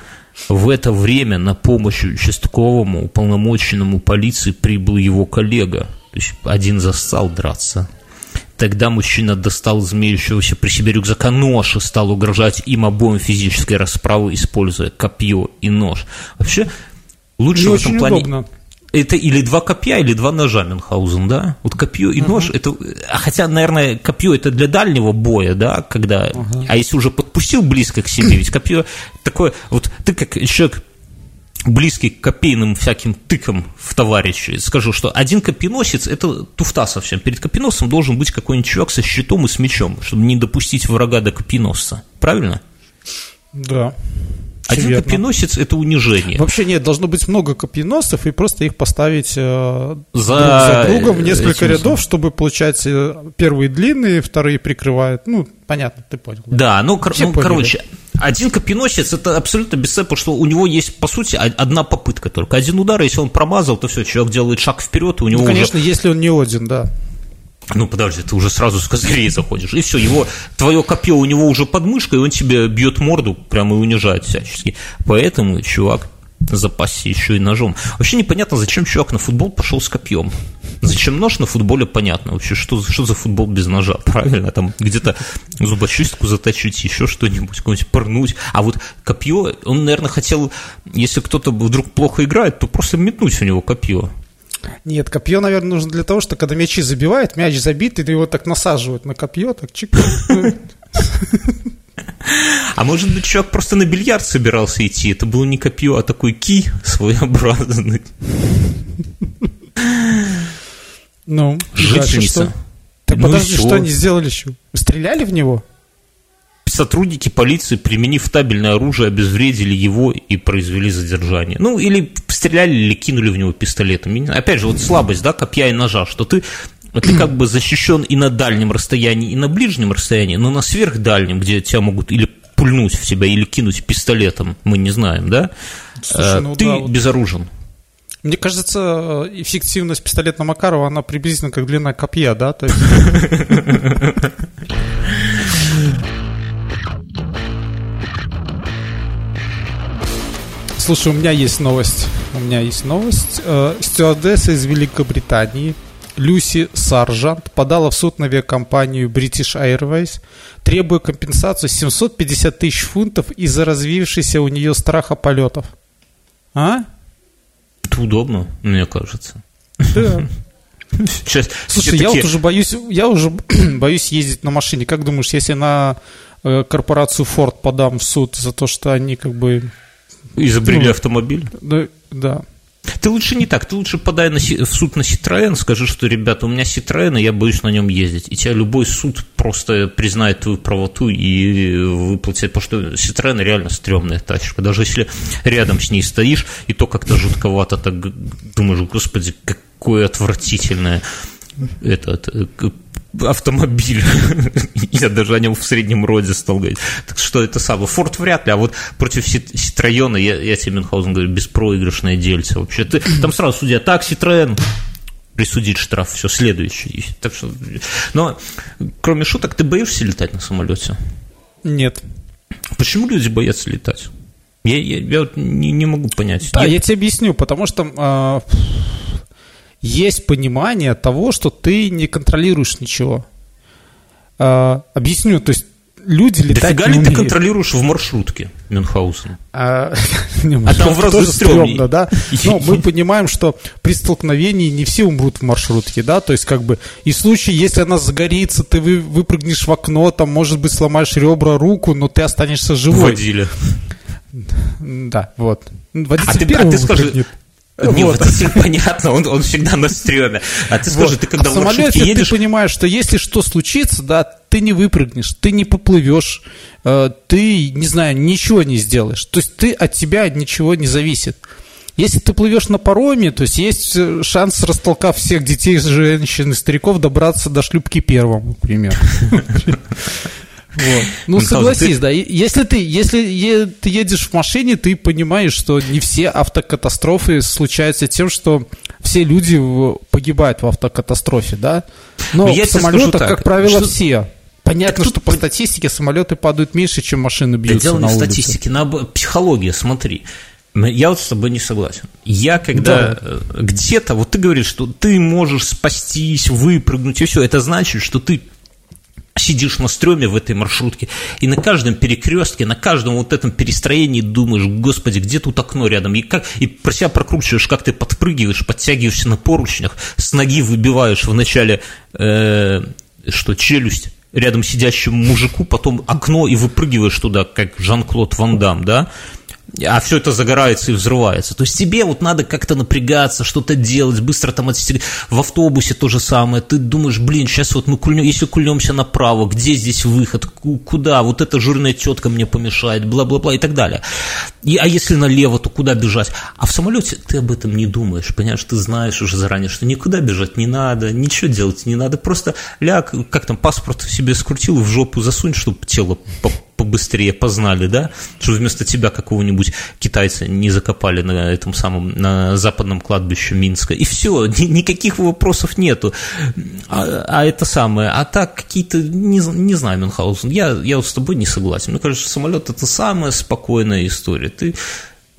В это время на помощь участковому уполномоченному полиции прибыл его коллега. То есть один застал драться. Тогда мужчина достал из имеющегося при себе рюкзака нож и стал угрожать им обоим физической расправой, используя копье и нож. Вообще, лучше Не в этом плане... Удобно это или два копья, или два ножа Мюнхгаузен, да? Вот копье и нож, uh-huh. это, а хотя, наверное, копье это для дальнего боя, да, когда, uh-huh. а если уже подпустил близко к себе, ведь копье такое, вот ты как человек близкий к копейным всяким тыкам в товарищи, скажу, что один копьеносец – это туфта совсем. Перед копьеносцем должен быть какой-нибудь чувак со щитом и с мечом, чтобы не допустить врага до копьеносца. Правильно? Да. Один верно. копьеносец – это унижение. Вообще нет, должно быть много копьеносцев, и просто их поставить э, за, друг за другом в несколько рядов, чтобы получать э, первые длинные, вторые прикрывают. Ну, понятно, ты понял. Да, да ну, кор- ну короче, один копьеносец – это абсолютно бесценно, потому что у него есть, по сути, одна попытка только. Один удар, если он промазал, то все, человек делает шаг вперед, и у него ну, конечно, уже... если он не один, да. Ну, подожди, ты уже сразу с козырей заходишь. И все, его, твое копье у него уже под мышкой, и он тебе бьет морду прямо и унижает всячески. Поэтому, чувак, запасся еще и ножом. Вообще непонятно, зачем чувак на футбол пошел с копьем. Зачем нож на футболе, понятно. Вообще, что, что за футбол без ножа, правильно? Там где-то зубочистку заточить, еще что-нибудь, какую-нибудь порнуть. А вот копье, он, наверное, хотел, если кто-то вдруг плохо играет, то просто метнуть у него копье. Нет, копье, наверное, нужно для того, что когда мячи забивают, мяч забит, и его так насаживают на копье, так чик. А может быть, человек просто на бильярд собирался идти? Это было не копье, а такой ки своеобразный. Ну, жительница. Так ну подожди, что они сделали еще? Стреляли в него? Сотрудники полиции, применив табельное оружие, обезвредили его и произвели задержание. Ну, или стреляли, или кинули в него пистолетом. Опять же, вот слабость, да, копья и ножа, что ты ты как бы защищен и на дальнем расстоянии, и на ближнем расстоянии, но на сверхдальнем, где тебя могут или пульнуть в тебя, или кинуть пистолетом, мы не знаем, да? Слушай, ну, ты да, вот... безоружен. Мне кажется, эффективность пистолета Макарова, она приблизительно как длина копья, да? Слушай, у меня есть новость. У меня есть новость. Э, стюардесса из Великобритании Люси Саржант подала в суд на авиакомпанию British Airways, требуя компенсацию 750 тысяч фунтов из-за развившейся у нее страха полетов. А? Это удобно, мне кажется. Да. Сейчас, Слушай, я вот уже боюсь, я уже боюсь ездить на машине. Как думаешь, если на э, корпорацию Ford подам в суд за то, что они как бы Изобрели ну, автомобиль? Да, да. Ты лучше не так, ты лучше подай на, в суд на Citroën, скажи, что, ребята, у меня Citroën, и я боюсь на нем ездить. И тебя любой суд просто признает твою правоту и выплатит, потому что Citroën реально стрёмная тачка. Даже если рядом с ней стоишь, и то как-то жутковато, так думаешь, господи, какое отвратительное этот автомобиль. Я даже о нем в среднем роде стал говорить. Так что это самое. Форд вряд ли, а вот против Ситроена, я, я тебе, Мюнхгаузен, говорю, беспроигрышное дельце вообще. Ты, там сразу судья, так, Ситроен, присудить штраф, все, следующий. Так что, но, кроме шуток, ты боишься летать на самолете? Нет. Почему люди боятся летать? Я, я, я не, не могу понять. Да, Нет. я тебе объясню, потому что... Э есть понимание того, что ты не контролируешь ничего. А, объясню, то есть люди летать Дофига не ли умеют. ты контролируешь в маршрутке? Мюнхгаузен. А, А там в разы тоже стрёмно, да? Но мы понимаем, что при столкновении не все умрут в маршрутке, да? То есть, как бы, и в случае, если она загорится, ты вы, выпрыгнешь в окно, там, может быть, сломаешь ребра, руку, но ты останешься живой. Водили. Да, вот. Водитель А ты, а ты скажи. Не, Вот. водитель, понятно, он, он всегда на стреме. А ты скажи, Вот. ты когда А в самолете едешь, ты понимаешь, что если что случится, да, ты не выпрыгнешь, ты не поплывешь, э, ты, не знаю, ничего не сделаешь. То есть ты от тебя ничего не зависит. Если ты плывешь на пароме, то есть есть э, шанс, растолкав всех детей, женщин и стариков, добраться до шлюпки первым, например. Вот. Ну, Мюнхгаузен, согласись, да. и Если ты, если е- ты едешь в машине, ты понимаешь, что не все автокатастрофы случаются тем, что все люди в- погибают в автокатастрофе, да. Но Ну, я в самолетах, как правило, что- все. Понятно, тут что по статистике самолеты падают меньше, чем машины Да бьются дело не в статистике, на психология, смотри. Я вот с тобой не согласен. Я когда Да. э, где-то, вот ты говоришь, что ты можешь спастись, выпрыгнуть, и все, это значит, что ты сидишь на стреме в этой маршрутке, и на каждом перекрестке, на каждом вот этом перестроении думаешь, господи, где тут окно рядом, и, как, и про себя прокручиваешь, как ты подпрыгиваешь, подтягиваешься на поручнях, с ноги выбиваешь вначале, э, что, челюсть рядом сидящему мужику, потом окно и выпрыгиваешь туда, как Жан-Клод Ван Дам, да, а все это загорается и взрывается. То есть тебе вот надо как-то напрягаться, что-то делать, быстро там отстегнуть. В автобусе то же самое. Ты думаешь, блин, сейчас вот мы кульнем, если кульнемся направо, где здесь выход, Ку- куда, вот эта жирная тетка мне помешает, бла-бла-бла и так далее. И, а если налево, то куда бежать? А в самолете ты об этом не думаешь, понимаешь, ты знаешь уже заранее, что никуда бежать не надо, ничего делать не надо, просто ляг, как там, паспорт себе скрутил, в жопу засунь, чтобы тело побыстрее познали, да, чтобы вместо тебя какого-нибудь китайца не закопали на этом самом, на западном кладбище Минска. И все, никаких вопросов нету. А, а это самое, а так какие-то, не, не знаю, Мюнхгаузен, я, я вот с тобой не согласен. Мне кажется, самолет это самая спокойная история. Ты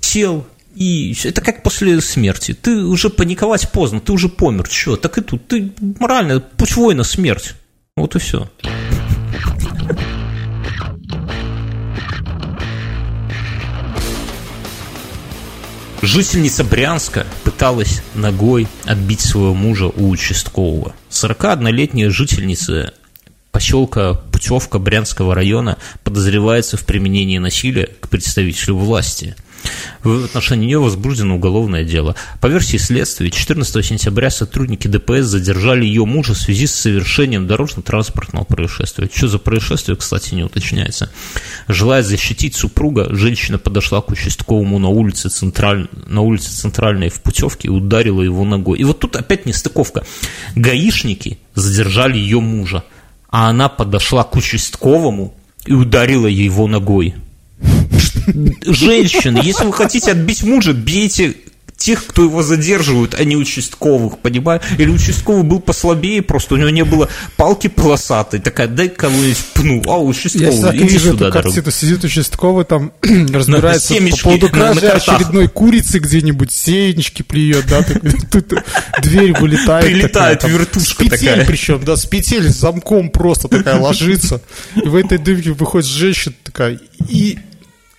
сел, и это как после смерти. Ты уже паниковать поздно, ты уже помер. Че, так и тут. Ты морально, путь воина, смерть. Вот и все. Жительница Брянска пыталась ногой отбить своего мужа у участкового. 41-летняя жительница поселка Путевка Брянского района подозревается в применении насилия к представителю власти. В отношении нее возбуждено уголовное дело. По версии следствия, 14 сентября сотрудники ДПС задержали ее мужа в связи с совершением дорожно-транспортного происшествия. Что за происшествие, кстати, не уточняется. Желая защитить супруга, женщина подошла к участковому на улице, Централь... на улице Центральной в Путевке и ударила его ногой. И вот тут опять нестыковка. Гаишники задержали ее мужа, а она подошла к участковому и ударила его ногой. Женщины, если вы хотите отбить мужа, бейте тех, кто его задерживают, а не участковых, понимаешь? Или участковый был послабее, просто у него не было палки полосатой, такая, дай кого-нибудь пну, а Я участковый, так иди вижу сюда, эту картину. Сидит участковый, там разбирается по поводу кражи очередной курицы где-нибудь, сеечки плюет, да, тут дверь вылетает. Прилетает вертушка такая. причем, да, с петель с замком просто такая ложится. И в этой дымке выходит женщина такая, и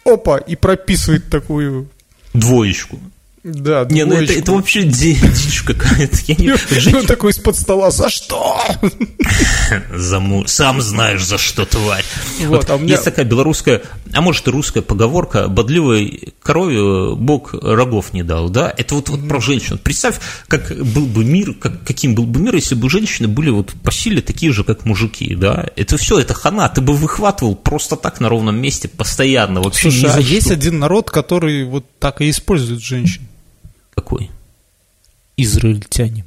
опа, и прописывает такую, Двоечку. Да, Не, ну это, это вообще ди- дичь какая-то. Я не... И Жить он такой из-под стола, за что? за му- Сам знаешь, за что, тварь. Вот, Вот, а меня- Есть такая белорусская, а может и русская поговорка, бодливой корове Бог рогов не дал, да? Это вот, вот про женщин. Представь, как был бы мир, как, каким был бы мир, если бы женщины были вот по силе такие же, как мужики, да? Это все, это хана, ты бы выхватывал просто так на ровном месте, постоянно, вообще Слушай, а что. есть один народ, который вот так и использует женщин. Какой? Израильтяне.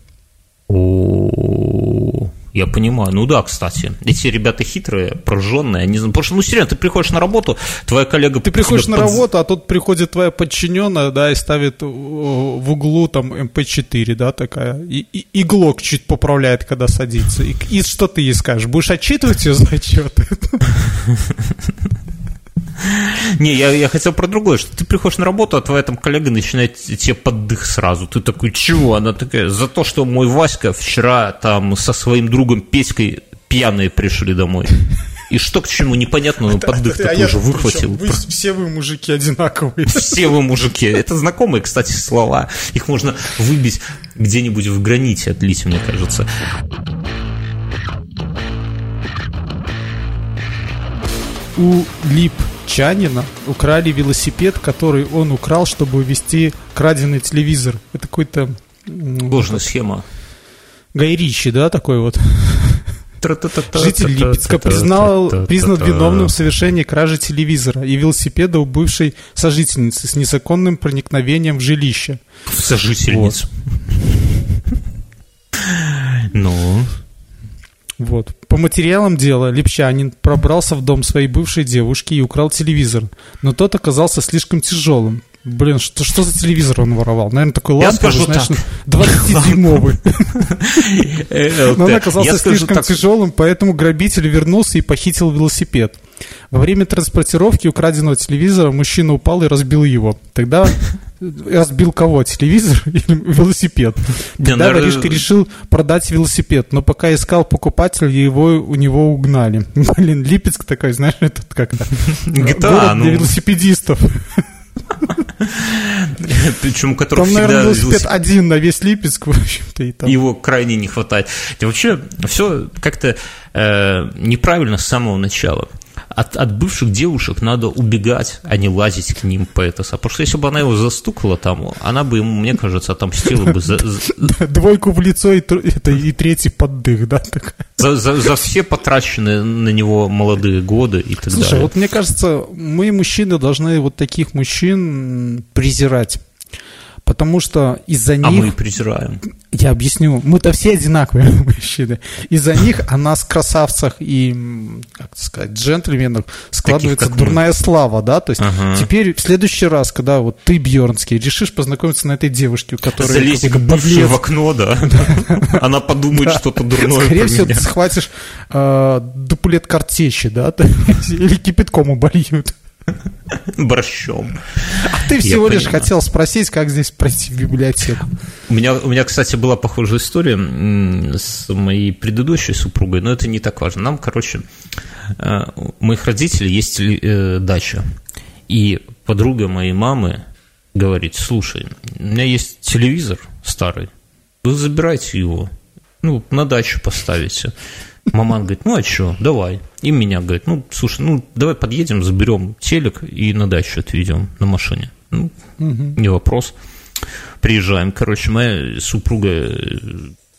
О, я понимаю. Ну да, кстати. Эти ребята хитрые, прожженные. Они... Потому что, ну, серьезно, ты приходишь на работу, твоя коллега... Ты приходишь на подз- работу, а тут приходит твоя подчиненная, да, и ставит э, в углу там МП4, да, такая, и, и, и глок чуть поправляет, когда садится. И, и что ты ей скажешь? Будешь отчитывать ее за отчеты? Не, я, я хотел про другое, что ты приходишь на работу, а твоя там коллега начинает тебе под дых сразу. Ты такой, чего? Она такая, за то, что мой Васька вчера там со своим другом Петькой пьяные пришли домой. И что к чему, непонятно, но под дых такой уже выхватил. Вы, все вы мужики одинаковые. Все вы мужики. Это знакомые, кстати, слова. Их можно выбить где-нибудь в граните, отлить, мне кажется. У Липчанина украли велосипед, который он украл, чтобы увезти краденый телевизор. Это какой-то... Ложная схема. Гай Ричи, да, такой вот? Житель Липецка признал, признан виновным в совершении кражи телевизора и велосипеда у бывшей сожительницы с незаконным проникновением в жилище. В сожительницу. Вот. Ну... Вот. По материалам дела Липчанин пробрался в дом своей бывшей девушки и украл телевизор, но тот оказался слишком тяжелым. Блин, что, что за телевизор он воровал? Наверное, такой ламповый, знаешь, 20-дюймовый. Э, но он оказался слишком тяжелым, поэтому грабитель вернулся и похитил велосипед. Во время транспортировки украденного телевизора мужчина упал и разбил его. Тогда разбил кого? Телевизор или велосипед? Тогда воришка решил продать велосипед, но пока искал покупателя, его у него угнали. Блин, Липецк такой, знаешь, этот как-то город для ну. велосипедистов. Причем у которого Там, всегда... наверное, велосипед один на весь Липецк, в общем-то, и там. Его крайне не хватает. И вообще, все как-то э, неправильно с самого начала от, от бывших девушек надо убегать, а не лазить к ним по это. Потому что если бы она его застукала там, она бы ему, мне кажется, отомстила бы за... Двойку в лицо и, это, и третий поддых, да? За, за, за все потраченные на него молодые годы и так Слушай, далее. вот мне кажется, мы, мужчины, должны вот таких мужчин презирать. Потому что из-за них... А мы презираем. Я объясню. Мы-то все одинаковые мужчины. Из-за них о нас, красавцах и, как сказать, джентльменах, складывается Таких, дурная мы. слава, да? То есть ага. теперь в следующий раз, когда вот ты, Бьернский, решишь познакомиться на этой девушке, у которой... Залезть в окно, да? Она подумает что-то дурное Скорее всего, ты схватишь а, дуплет картечи, да? Или кипятком убольют. борщом. А ты всего лишь хотел спросить, как здесь пройти в библиотеку. У меня, у меня, кстати, была похожая история с моей предыдущей супругой, но это не так важно. Нам, короче, э, у моих родителей есть э, дача. И подруга моей мамы говорит, слушай, у меня есть телевизор старый, вы забирайте его, ну, на дачу поставите. Маман говорит, ну а что, давай. И меня говорит, ну, слушай, ну, давай подъедем, заберем телек и на дачу отведем на машине. Ну, угу. не вопрос. Приезжаем, короче, моя супруга э,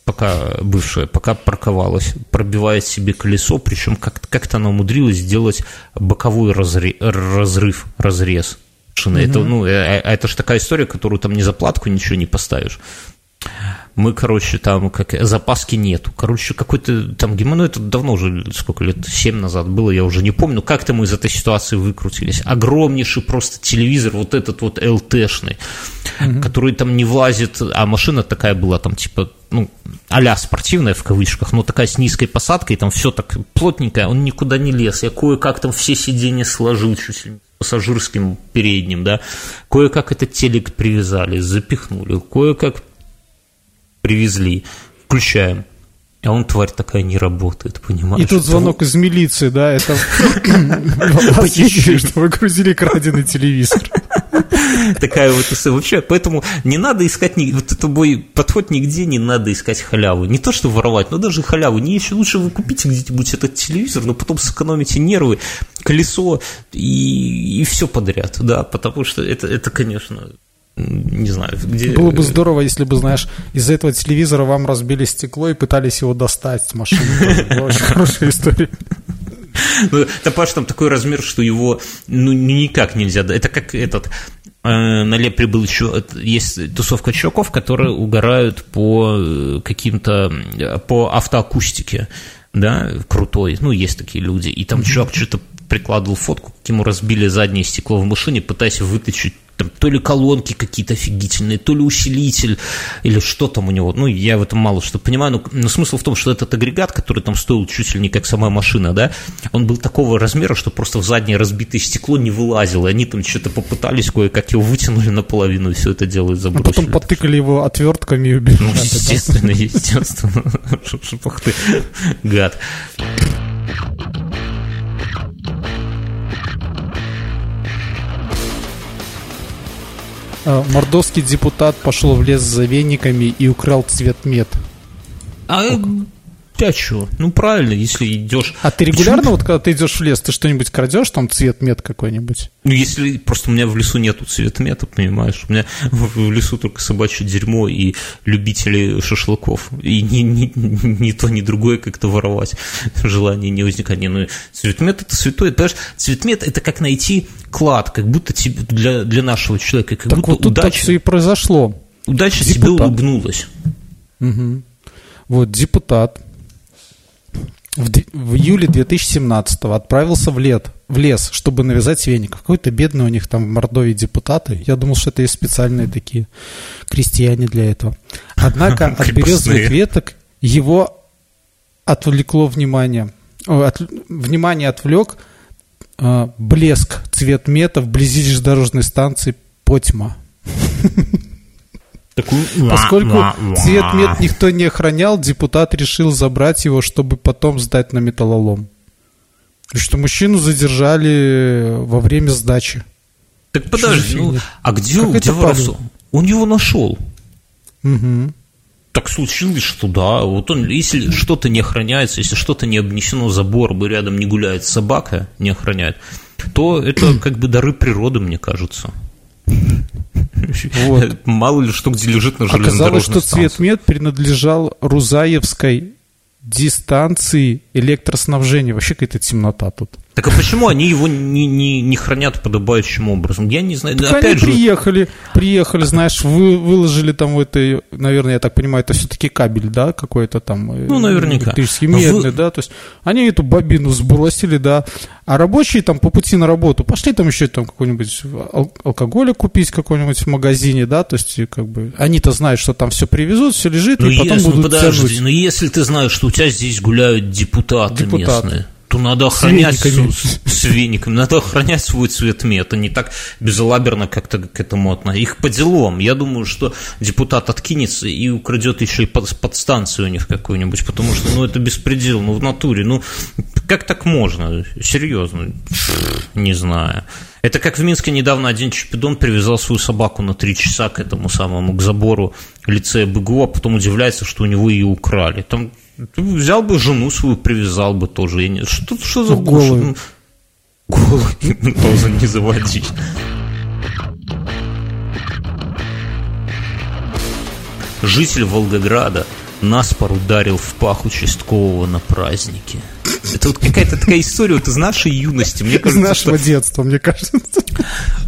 пока бывшая, пока парковалась, пробивает себе колесо, причем как- как-то она умудрилась сделать боковой разре- разрыв, разрез машины. Mm-hmm. Это, ну, э, э, это же такая история, которую там ни заплатку, ничего не поставишь мы, короче, там как запаски нету. Короче, какой-то там гимн, ну это давно уже, сколько лет, 7 назад было, я уже не помню, как-то мы из этой ситуации выкрутились. Огромнейший просто телевизор, вот этот вот ЛТшный, угу. который там не влазит, а машина такая была там типа, ну, а спортивная в кавычках, но такая с низкой посадкой, там все так плотненькое, он никуда не лез. Я кое-как там все сиденья сложил чуть ли пассажирским передним, да, кое-как этот телек привязали, запихнули, кое-как привезли, включаем. А он, тварь такая, не работает, понимаешь? И тут звонок из милиции, да, это что вы грузили краденый телевизор. Такая вот вообще, поэтому не надо искать, вот это мой подход нигде не надо искать халяву. Не то, что воровать, но даже халяву. Не еще лучше вы купите где-нибудь этот телевизор, но потом сэкономите нервы, колесо и, и все подряд, да, потому что это, это конечно, не знаю, где... Было бы здорово, если бы, знаешь, из-за этого телевизора вам разбили стекло и пытались его достать с машины. очень хорошая история. Ну, это, Паш, там такой размер, что его ну, никак нельзя... Это как этот... Э, на Лепре был еще... Есть тусовка чуваков, которые угорают по э, каким-то... по автоакустике, да, крутой. Ну, есть такие люди. И там чувак что-то прикладывал фотку, как ему разбили заднее стекло в машине, пытаясь вытащить там, то ли колонки какие-то офигительные, то ли усилитель, или что там у него. Ну, я в этом мало что понимаю, но, но смысл в том, что этот агрегат, который там стоил чуть ли не как сама машина, да, он был такого размера, что просто в заднее разбитое стекло не вылазило. Они там что-то попытались кое-как его вытянули наполовину, и все это дело забросили. А потом потыкали его отвертками и убежали. Ну, естественно, естественно. Шапах ты, гад. Мордовский депутат пошел в лес за вениками и украл цвет мед. А а что? Ну, правильно, если идешь... А ты регулярно, Почему? вот когда ты идешь в лес, ты что-нибудь крадешь, там цвет мед какой-нибудь? Ну, если просто у меня в лесу нету цвет мета, понимаешь? У меня в лесу только собачье дерьмо и любители шашлыков. И ни, ни, ни то, ни другое как-то воровать желание не возникает. Не, ну, цветмет это святое. Понимаешь, цветмет это как найти клад, как будто тебе, для, для нашего человека, как так будто вот тут удача... так все и произошло. Удача депутат. тебе улыбнулась. Угу. Вот, депутат в, в июле 2017 отправился в, лет, в лес, чтобы навязать веников. Какой-то бедный у них там в Мордовии депутаты. Я думал, что это есть специальные такие крестьяне для этого. Однако от березовых веток его отвлекло внимание. От, внимание отвлек э, блеск цвет мета вблизи железнодорожной станции Потьма. Такую... Поскольку цвет мед никто не охранял, депутат решил забрать его, чтобы потом сдать на металлолом. И что мужчину задержали во время сдачи. Так подожди, ну, а где, как где воровство? Он его нашел. Угу. Так случилось, что да, вот он, если что-то не охраняется, если что-то не обнесено забором и рядом не гуляет собака, не охраняет, то это как бы дары природы, мне кажется. Вот. Мало ли что где лежит на железнодорожной Оказалось, что цвет мед принадлежал Рузаевской дистанции электроснабжения. Вообще какая-то темнота тут. Так а почему они его не, не, не хранят подобающим образом? Я не знаю. Так Опять они же... приехали, приехали, знаешь, вы, выложили там в этой, наверное, я так понимаю, это все-таки кабель, да, какой-то там. Э, ну, наверняка. Электрический, медный, вы... да, то есть они эту бобину сбросили, да, а рабочие там по пути на работу пошли там еще там какой-нибудь ал- алкоголя купить какой-нибудь в магазине, да, то есть как бы они-то знают, что там все привезут, все лежит, ну, и потом если, будут подожди, тянуть. ну если ты знаешь, что у тебя здесь гуляют депутаты, депутаты. местные, то надо охранять с вениками. С, с вениками, надо охранять свой цвет мета, не так безалаберно как-то к этому относиться. Их по делам. Я думаю, что депутат откинется и украдет еще и под, подстанцию у них какую-нибудь, потому что, ну, это беспредел, ну, в натуре, ну, как так можно? Серьезно, не знаю. Это как в Минске недавно один чемпион привязал свою собаку на три часа к этому самому, к забору лицея БГУ, а потом удивляется, что у него ее украли. Там ты взял бы жену свою, привязал бы тоже. Я не... Что, что за голый? Голый тоже не заводи. Житель Волгограда наспор ударил в пах участкового на празднике. Это вот какая-то такая история вот из нашей юности. Мне кажется, из нашего детства, мне кажется.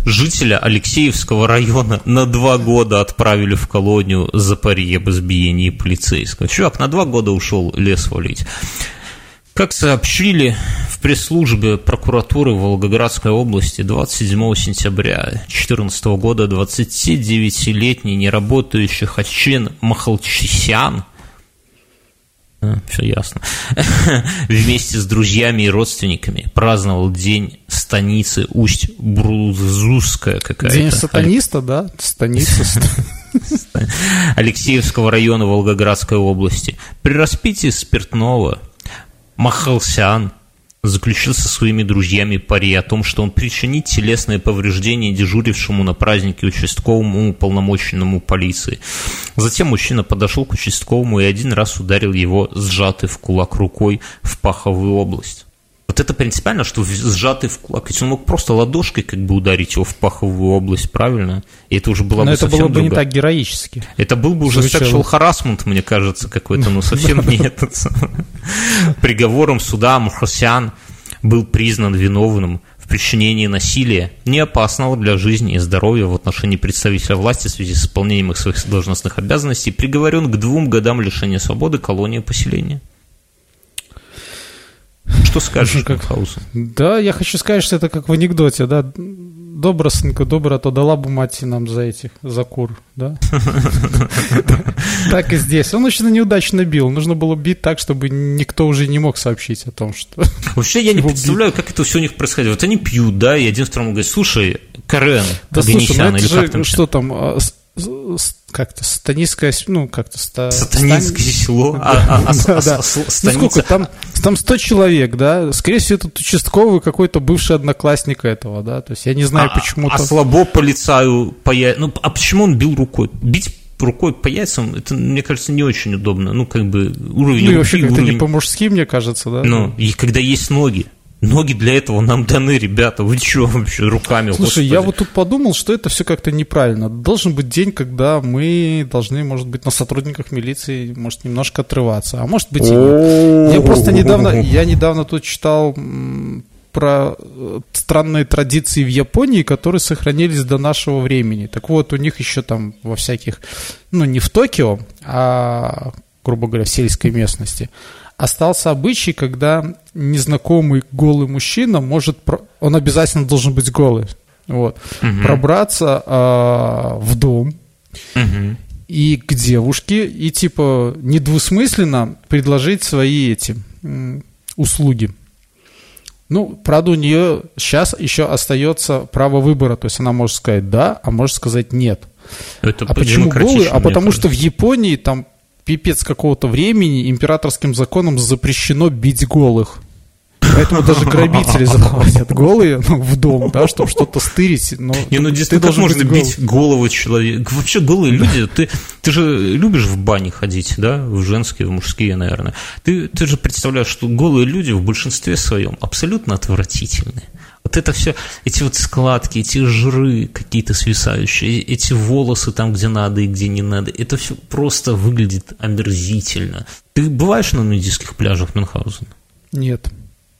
Жителя Алексеевского района на два года отправили в колонию за пари об избиении полицейского. Чувак на два года ушел лес валить. Как сообщили в пресс-службе прокуратуры Волгоградской области 27 сентября 2014 года 29-летний неработающий Хачин Махалчисян все ясно. Вместе с друзьями и родственниками праздновал день станицы Усть-Брузузская какая-то. День сатаниста, да? Станица. Алексеевского района Волгоградской области. При распитии спиртного Махалсян заключил со своими друзьями пари о том, что он причинит телесное повреждение дежурившему на празднике участковому уполномоченному полиции. Затем мужчина подошел к участковому и один раз ударил его сжатый в кулак рукой в паховую область. Вот это принципиально, что сжатый в кулак. Ведь он мог просто ладошкой как бы ударить его в паховую область, правильно? И это уже было Но бы это совсем было бы другое. не так героически. Это был бы уже sexual harassment, мне кажется, какой-то, но совсем не этот. Приговором суда Мухасян был признан виновным в причинении насилия, не опасного для жизни и здоровья в отношении представителя власти в связи с исполнением их своих должностных обязанностей, приговорен к двум годам лишения свободы колонии поселения. Что скажешь, как Хаусу? Да, я хочу сказать, что это как в анекдоте, да. Добра, сынка, добра, то дала бы мать нам за этих, за кур, да? Так и здесь. Он очень неудачно бил. Нужно было бить так, чтобы никто уже не мог сообщить о том, что... Вообще я не представляю, как это все у них происходит. Вот они пьют, да, и один второму говорит, слушай, Карен, да слушай, ну это же, что там, а, как-то сатанистское, ну, как-то... Ста... Сатанинское село? А, а, а, да. Ну, сколько? Там, там 100 человек, да? Скорее всего, этот участковый какой-то бывший одноклассник этого, да? То есть я не знаю, почему... А слабо полицаю по Ну, а почему он бил рукой? Бить рукой по яйцам, это, мне кажется, не очень удобно. Ну, как бы уровень... Ну, и вообще как-то не по-мужски, мне кажется, да? Ну, и когда есть ноги. Ноги для этого нам даны, ребята. Вы что вообще руками? Слушай, господи. я вот тут подумал, что это все как-то неправильно. Должен быть день, когда мы должны, может быть, на сотрудниках милиции, может, немножко отрываться. А может быть и нет. Я просто недавно, я недавно тут читал про э, странные традиции в Японии, которые сохранились до нашего времени. Так вот, у них еще там во всяких, ну, не в Токио, а, грубо говоря, в сельской местности – остался обычай, когда незнакомый голый мужчина может, он обязательно должен быть голый, вот, угу. пробраться э, в дом угу. и к девушке и типа недвусмысленно предложить свои эти услуги. Ну, правда, у нее сейчас еще остается право выбора, то есть она может сказать да, а может сказать нет. Это а почему голый? А потому что в Японии там пипец какого-то времени императорским законом запрещено бить голых. Поэтому даже грабители заходят голые ну, в дом, да, чтобы что-то стырить. Но не, ну действительно, как можно бить голову человека? Вообще голые люди, ты, ты же любишь в бане ходить, да, в женские, в мужские, наверное. Ты, ты же представляешь, что голые люди в большинстве своем абсолютно отвратительные. Вот это все, эти вот складки, эти жиры какие-то свисающие, эти волосы там, где надо и где не надо, это все просто выглядит омерзительно. Ты бываешь на нудистских пляжах Мюнхгаузена? Нет.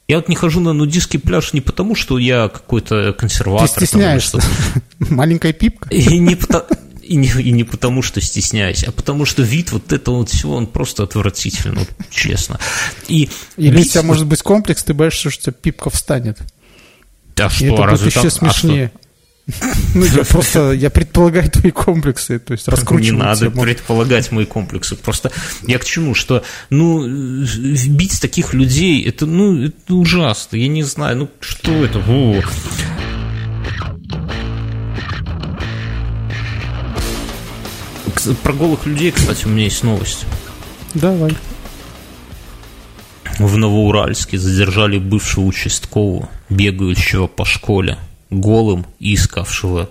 Я вот не хожу на нудистский пляж не потому, что я какой-то консерватор. Ты стесняешься. Маленькая пипка. И не, потому, и, не, и не потому, что стесняюсь, а потому что вид вот этого вот всего, он просто отвратительный, вот, честно. И Или у тебя может быть комплекс, ты боишься, что у тебя пипка встанет. А что, это будет еще там... смешнее. А ну, я просто, я предполагаю твои комплексы, то есть раскручивать. Не надо тему. предполагать мои комплексы. Просто я к чему, что, ну, бить таких людей, это, ну, это ужасно. Я не знаю, ну, что это? О. Про голых людей, кстати, у меня есть новость. Давай. В Новоуральске задержали бывшего участкового, бегающего по школе, голым и искавшего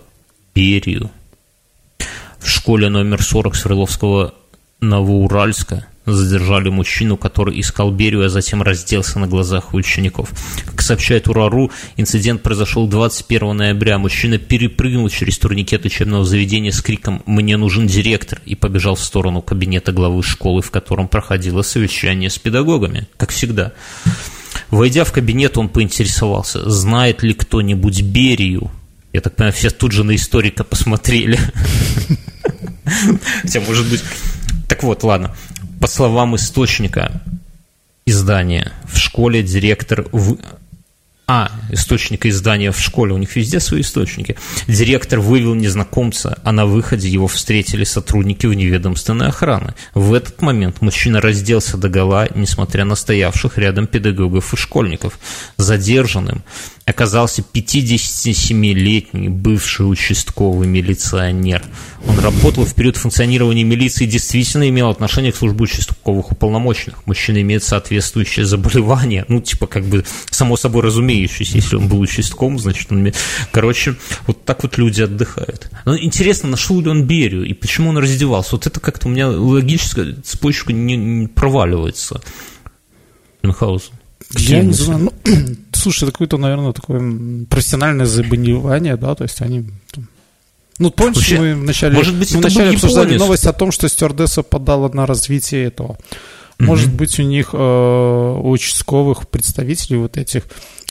перью. В школе номер 40 Свердловского Новоуральска задержали мужчину, который искал Берию, а затем разделся на глазах у учеников. Как сообщает Урару, инцидент произошел 21 ноября. Мужчина перепрыгнул через турникет учебного заведения с криком «Мне нужен директор» и побежал в сторону кабинета главы школы, в котором проходило совещание с педагогами, как всегда. Войдя в кабинет, он поинтересовался, знает ли кто-нибудь Берию. Я так понимаю, все тут же на историка посмотрели. Хотя, может быть... Так вот, ладно по словам источника издания, в школе директор. А, источника издания в школе, у них везде свои источники. Директор вывел незнакомца, а на выходе его встретили сотрудники вневедомственной охраны. В этот момент мужчина разделся до гола, несмотря на стоявших рядом педагогов и школьников. Задержанным оказался 57-летний бывший участковый милиционер. Он работал в период функционирования милиции и действительно имел отношение к службе участковых уполномоченных. Мужчина имеет соответствующее заболевание, ну, типа, как бы, само собой разумеющееся, если он был участковым, значит, он... Короче, вот так вот люди отдыхают. Но интересно, нашел ли он Берию и почему он раздевался? Вот это как-то у меня логическая цепочка не, не проваливается. Мюнхгаузен. Я не знаю, ну, слушай, это какое-то, наверное, такое профессиональное заболевание, да, то есть они... Ну, помнишь, Вообще, мы вначале, может быть, мы вначале обсуждали японец. новость о том, что стюардесса подала на развитие этого. Может mm-hmm. быть, у них, э, у участковых представителей вот этих,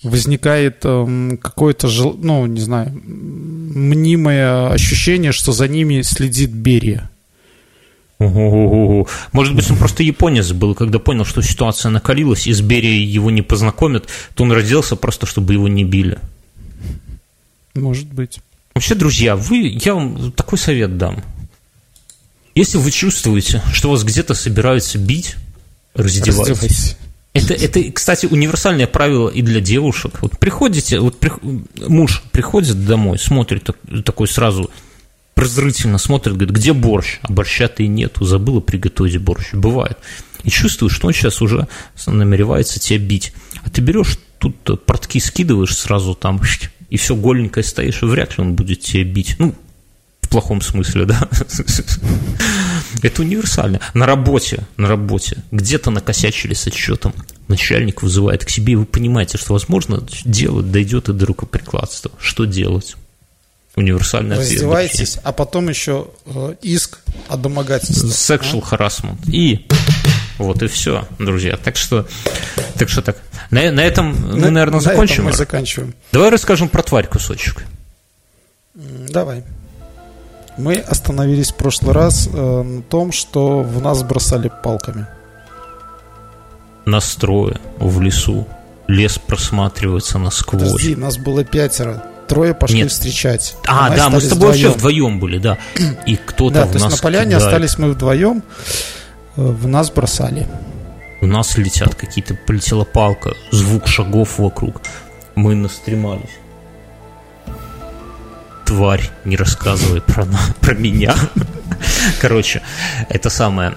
возникает э, какое-то, ну, не знаю, мнимое ощущение, что за ними следит Берия. Может быть, он просто японец был, когда понял, что ситуация накалилась, и с Берией его не познакомят, то он родился просто, чтобы его не били. Может быть. Вообще, друзья, вы, я вам такой совет дам. Если вы чувствуете, что вас где-то собираются бить, раздевайтесь. Это, это, кстати, универсальное правило и для девушек. Вот приходите, вот при, муж приходит домой, смотрит такой сразу, презрительно смотрит, говорит, где борщ? А борща-то и нету, забыла приготовить борщ. Бывает. И чувствуешь, что он сейчас уже намеревается тебя бить. А ты берешь, тут портки скидываешь сразу там, и все голенькое стоишь, и вряд ли он будет тебя бить. Ну, в плохом смысле, да. Это универсально. На работе, на работе, где-то накосячили с отчетом, начальник вызывает к себе, и вы понимаете, что, возможно, дело дойдет и до рукоприкладства. Что делать? Универсальный ответ. Раздеваетесь, а потом еще э, иск о домогательстве. Sexual а? harassment. И вот и все, друзья. Так что, так что так. На, на этом на, мы, наверное, закончим. На этом мы заканчиваем. Давай расскажем про тварь кусочек. Давай. Мы остановились в прошлый раз э, на том, что в нас бросали палками. Настрое в лесу. Лес просматривается насквозь. Подожди, нас было пятеро. Трое пошли Нет. встречать. А, да, мы с тобой вообще вдвоем были, да. И кто-то да, в то нас... есть на поляне кидает. остались мы вдвоем, э, в нас бросали. У нас летят какие-то, полетела палка, звук шагов вокруг. Мы настремались тварь, не рассказывай про, про меня. Короче, это самое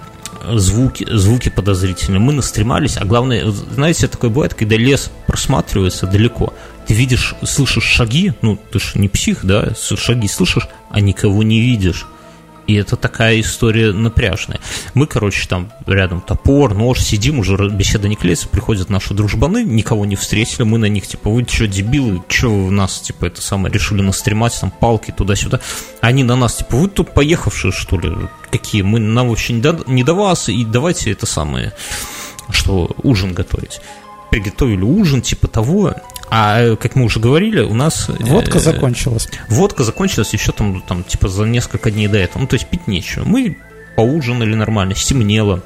звуки, звуки подозрительные. Мы настремались, а главное, знаете, такое бывает, когда лес просматривается далеко, ты видишь, слышишь шаги, ну, ты же не псих, да, шаги слышишь, а никого не видишь. И это такая история напряжная. Мы, короче, там рядом топор, нож, сидим, уже беседа не клеится, приходят наши дружбаны, никого не встретили, мы на них, типа, вы что, дебилы, что вы нас, типа, это самое, решили настремать, там, палки туда-сюда. Они на нас, типа, вы тут поехавшие, что ли, какие? Мы, нам вообще не до, не до вас, и давайте это самое, что ужин готовить приготовили ужин, типа того. А, как мы уже говорили, у нас... Водка э, закончилась. Водка закончилась еще там, там, типа, за несколько дней до этого. Ну, то есть пить нечего. Мы поужинали нормально, стемнело.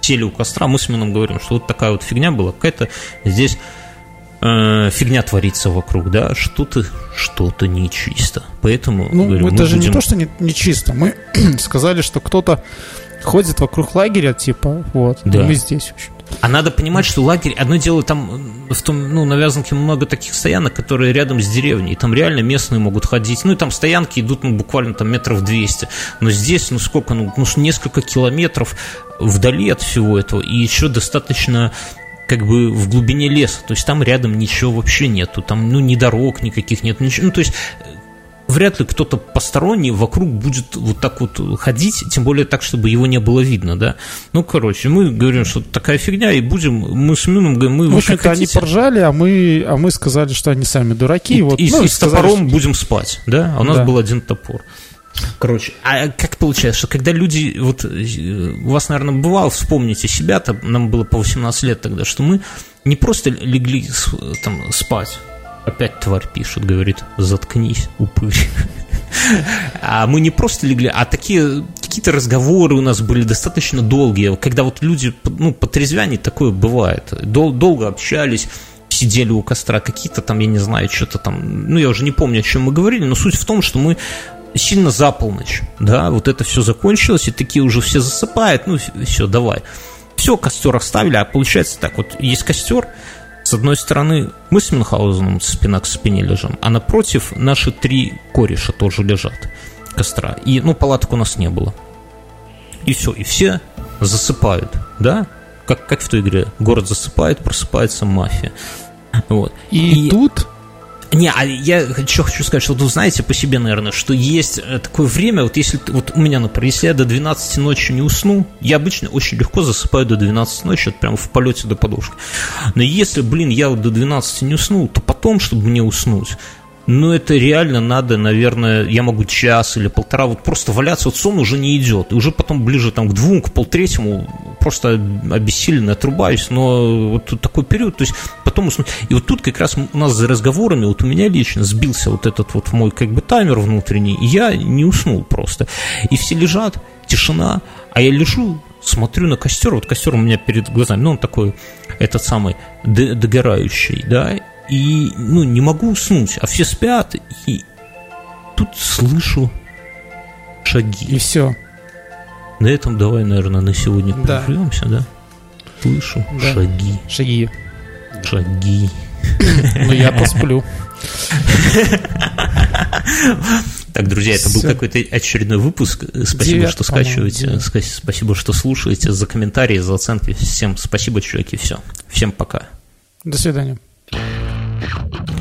Сели у костра, мы с Мином говорим, что вот такая вот фигня была, какая-то здесь э, фигня творится вокруг, да, что-то что-то нечисто. Поэтому, ну, говорю, это же будем... не то, что не, нечисто. Мы сказали, что кто-то ходит вокруг лагеря, типа, вот, да. мы здесь, в общем. А надо понимать, что лагерь, одно дело, там в том, ну, на Вязанке много таких стоянок, которые рядом с деревней, и там реально местные могут ходить, ну, и там стоянки идут, ну, буквально там метров 200, но здесь, ну, сколько, ну, ну несколько километров вдали от всего этого, и еще достаточно как бы в глубине леса, то есть там рядом ничего вообще нету, там, ну, ни дорог никаких нет, ничего, ну, то есть вряд ли кто-то посторонний вокруг будет вот так вот ходить, тем более так, чтобы его не было видно, да. Ну, короче, мы говорим, что такая фигня, и будем, мы с Мином говорим, мы... В общем-то, они поржали, а мы, а мы сказали, что они сами дураки. И, вот, и, ну, и с сказали, топором что... будем спать, да, а у нас да. был один топор. Короче, а как получается, что когда люди, вот у вас, наверное, бывало, вспомните себя, там, нам было по 18 лет тогда, что мы не просто легли там спать, Опять тварь пишет, говорит, заткнись, упырь. А мы не просто легли, а такие какие-то разговоры у нас были достаточно долгие, когда вот люди, ну, по трезвяне такое бывает. Дол- долго общались, сидели у костра, какие-то там, я не знаю, что-то там, ну, я уже не помню, о чем мы говорили, но суть в том, что мы сильно за полночь, да, вот это все закончилось, и такие уже все засыпают, ну, все, давай. Все, костер оставили, а получается так, вот есть костер, с одной стороны, мы с Мюнхгаузеном спина к спине лежим, а напротив наши три кореша тоже лежат костра. И, ну, палаток у нас не было. И все, и все засыпают, да? Как, как в той игре. Город засыпает, просыпается мафия. Вот. И, и тут не, а я еще хочу сказать, что вы знаете по себе, наверное, что есть э, такое время, вот если, вот у меня, например, если я до 12 ночи не усну, я обычно очень легко засыпаю до 12 ночи, вот прямо в полете до подушки. Но если, блин, я вот до 12 не уснул, то потом, чтобы мне уснуть, ну, это реально надо, наверное, я могу час или полтора вот просто валяться, вот сон уже не идет. И уже потом ближе там к двум, к полтретьему просто обессиленно отрубаюсь. Но вот такой период, то есть потом уснуть. И вот тут как раз у нас за разговорами, вот у меня лично сбился вот этот вот мой как бы таймер внутренний, и я не уснул просто. И все лежат, тишина, а я лежу, смотрю на костер, вот костер у меня перед глазами, ну, он такой, этот самый догорающий, да, и, ну, не могу уснуть, а все спят, и тут слышу шаги. И все. На этом давай, наверное, на сегодня да. прервемся, да? Слышу да. шаги. Шаги. Шаги. Ну, я посплю. Так, друзья, это был какой-то очередной выпуск. Спасибо, Девят, что скачиваете. Спасибо, что слушаете. За комментарии, за оценки. Всем спасибо, чуваки. Все. Всем пока. До свидания. Thank you.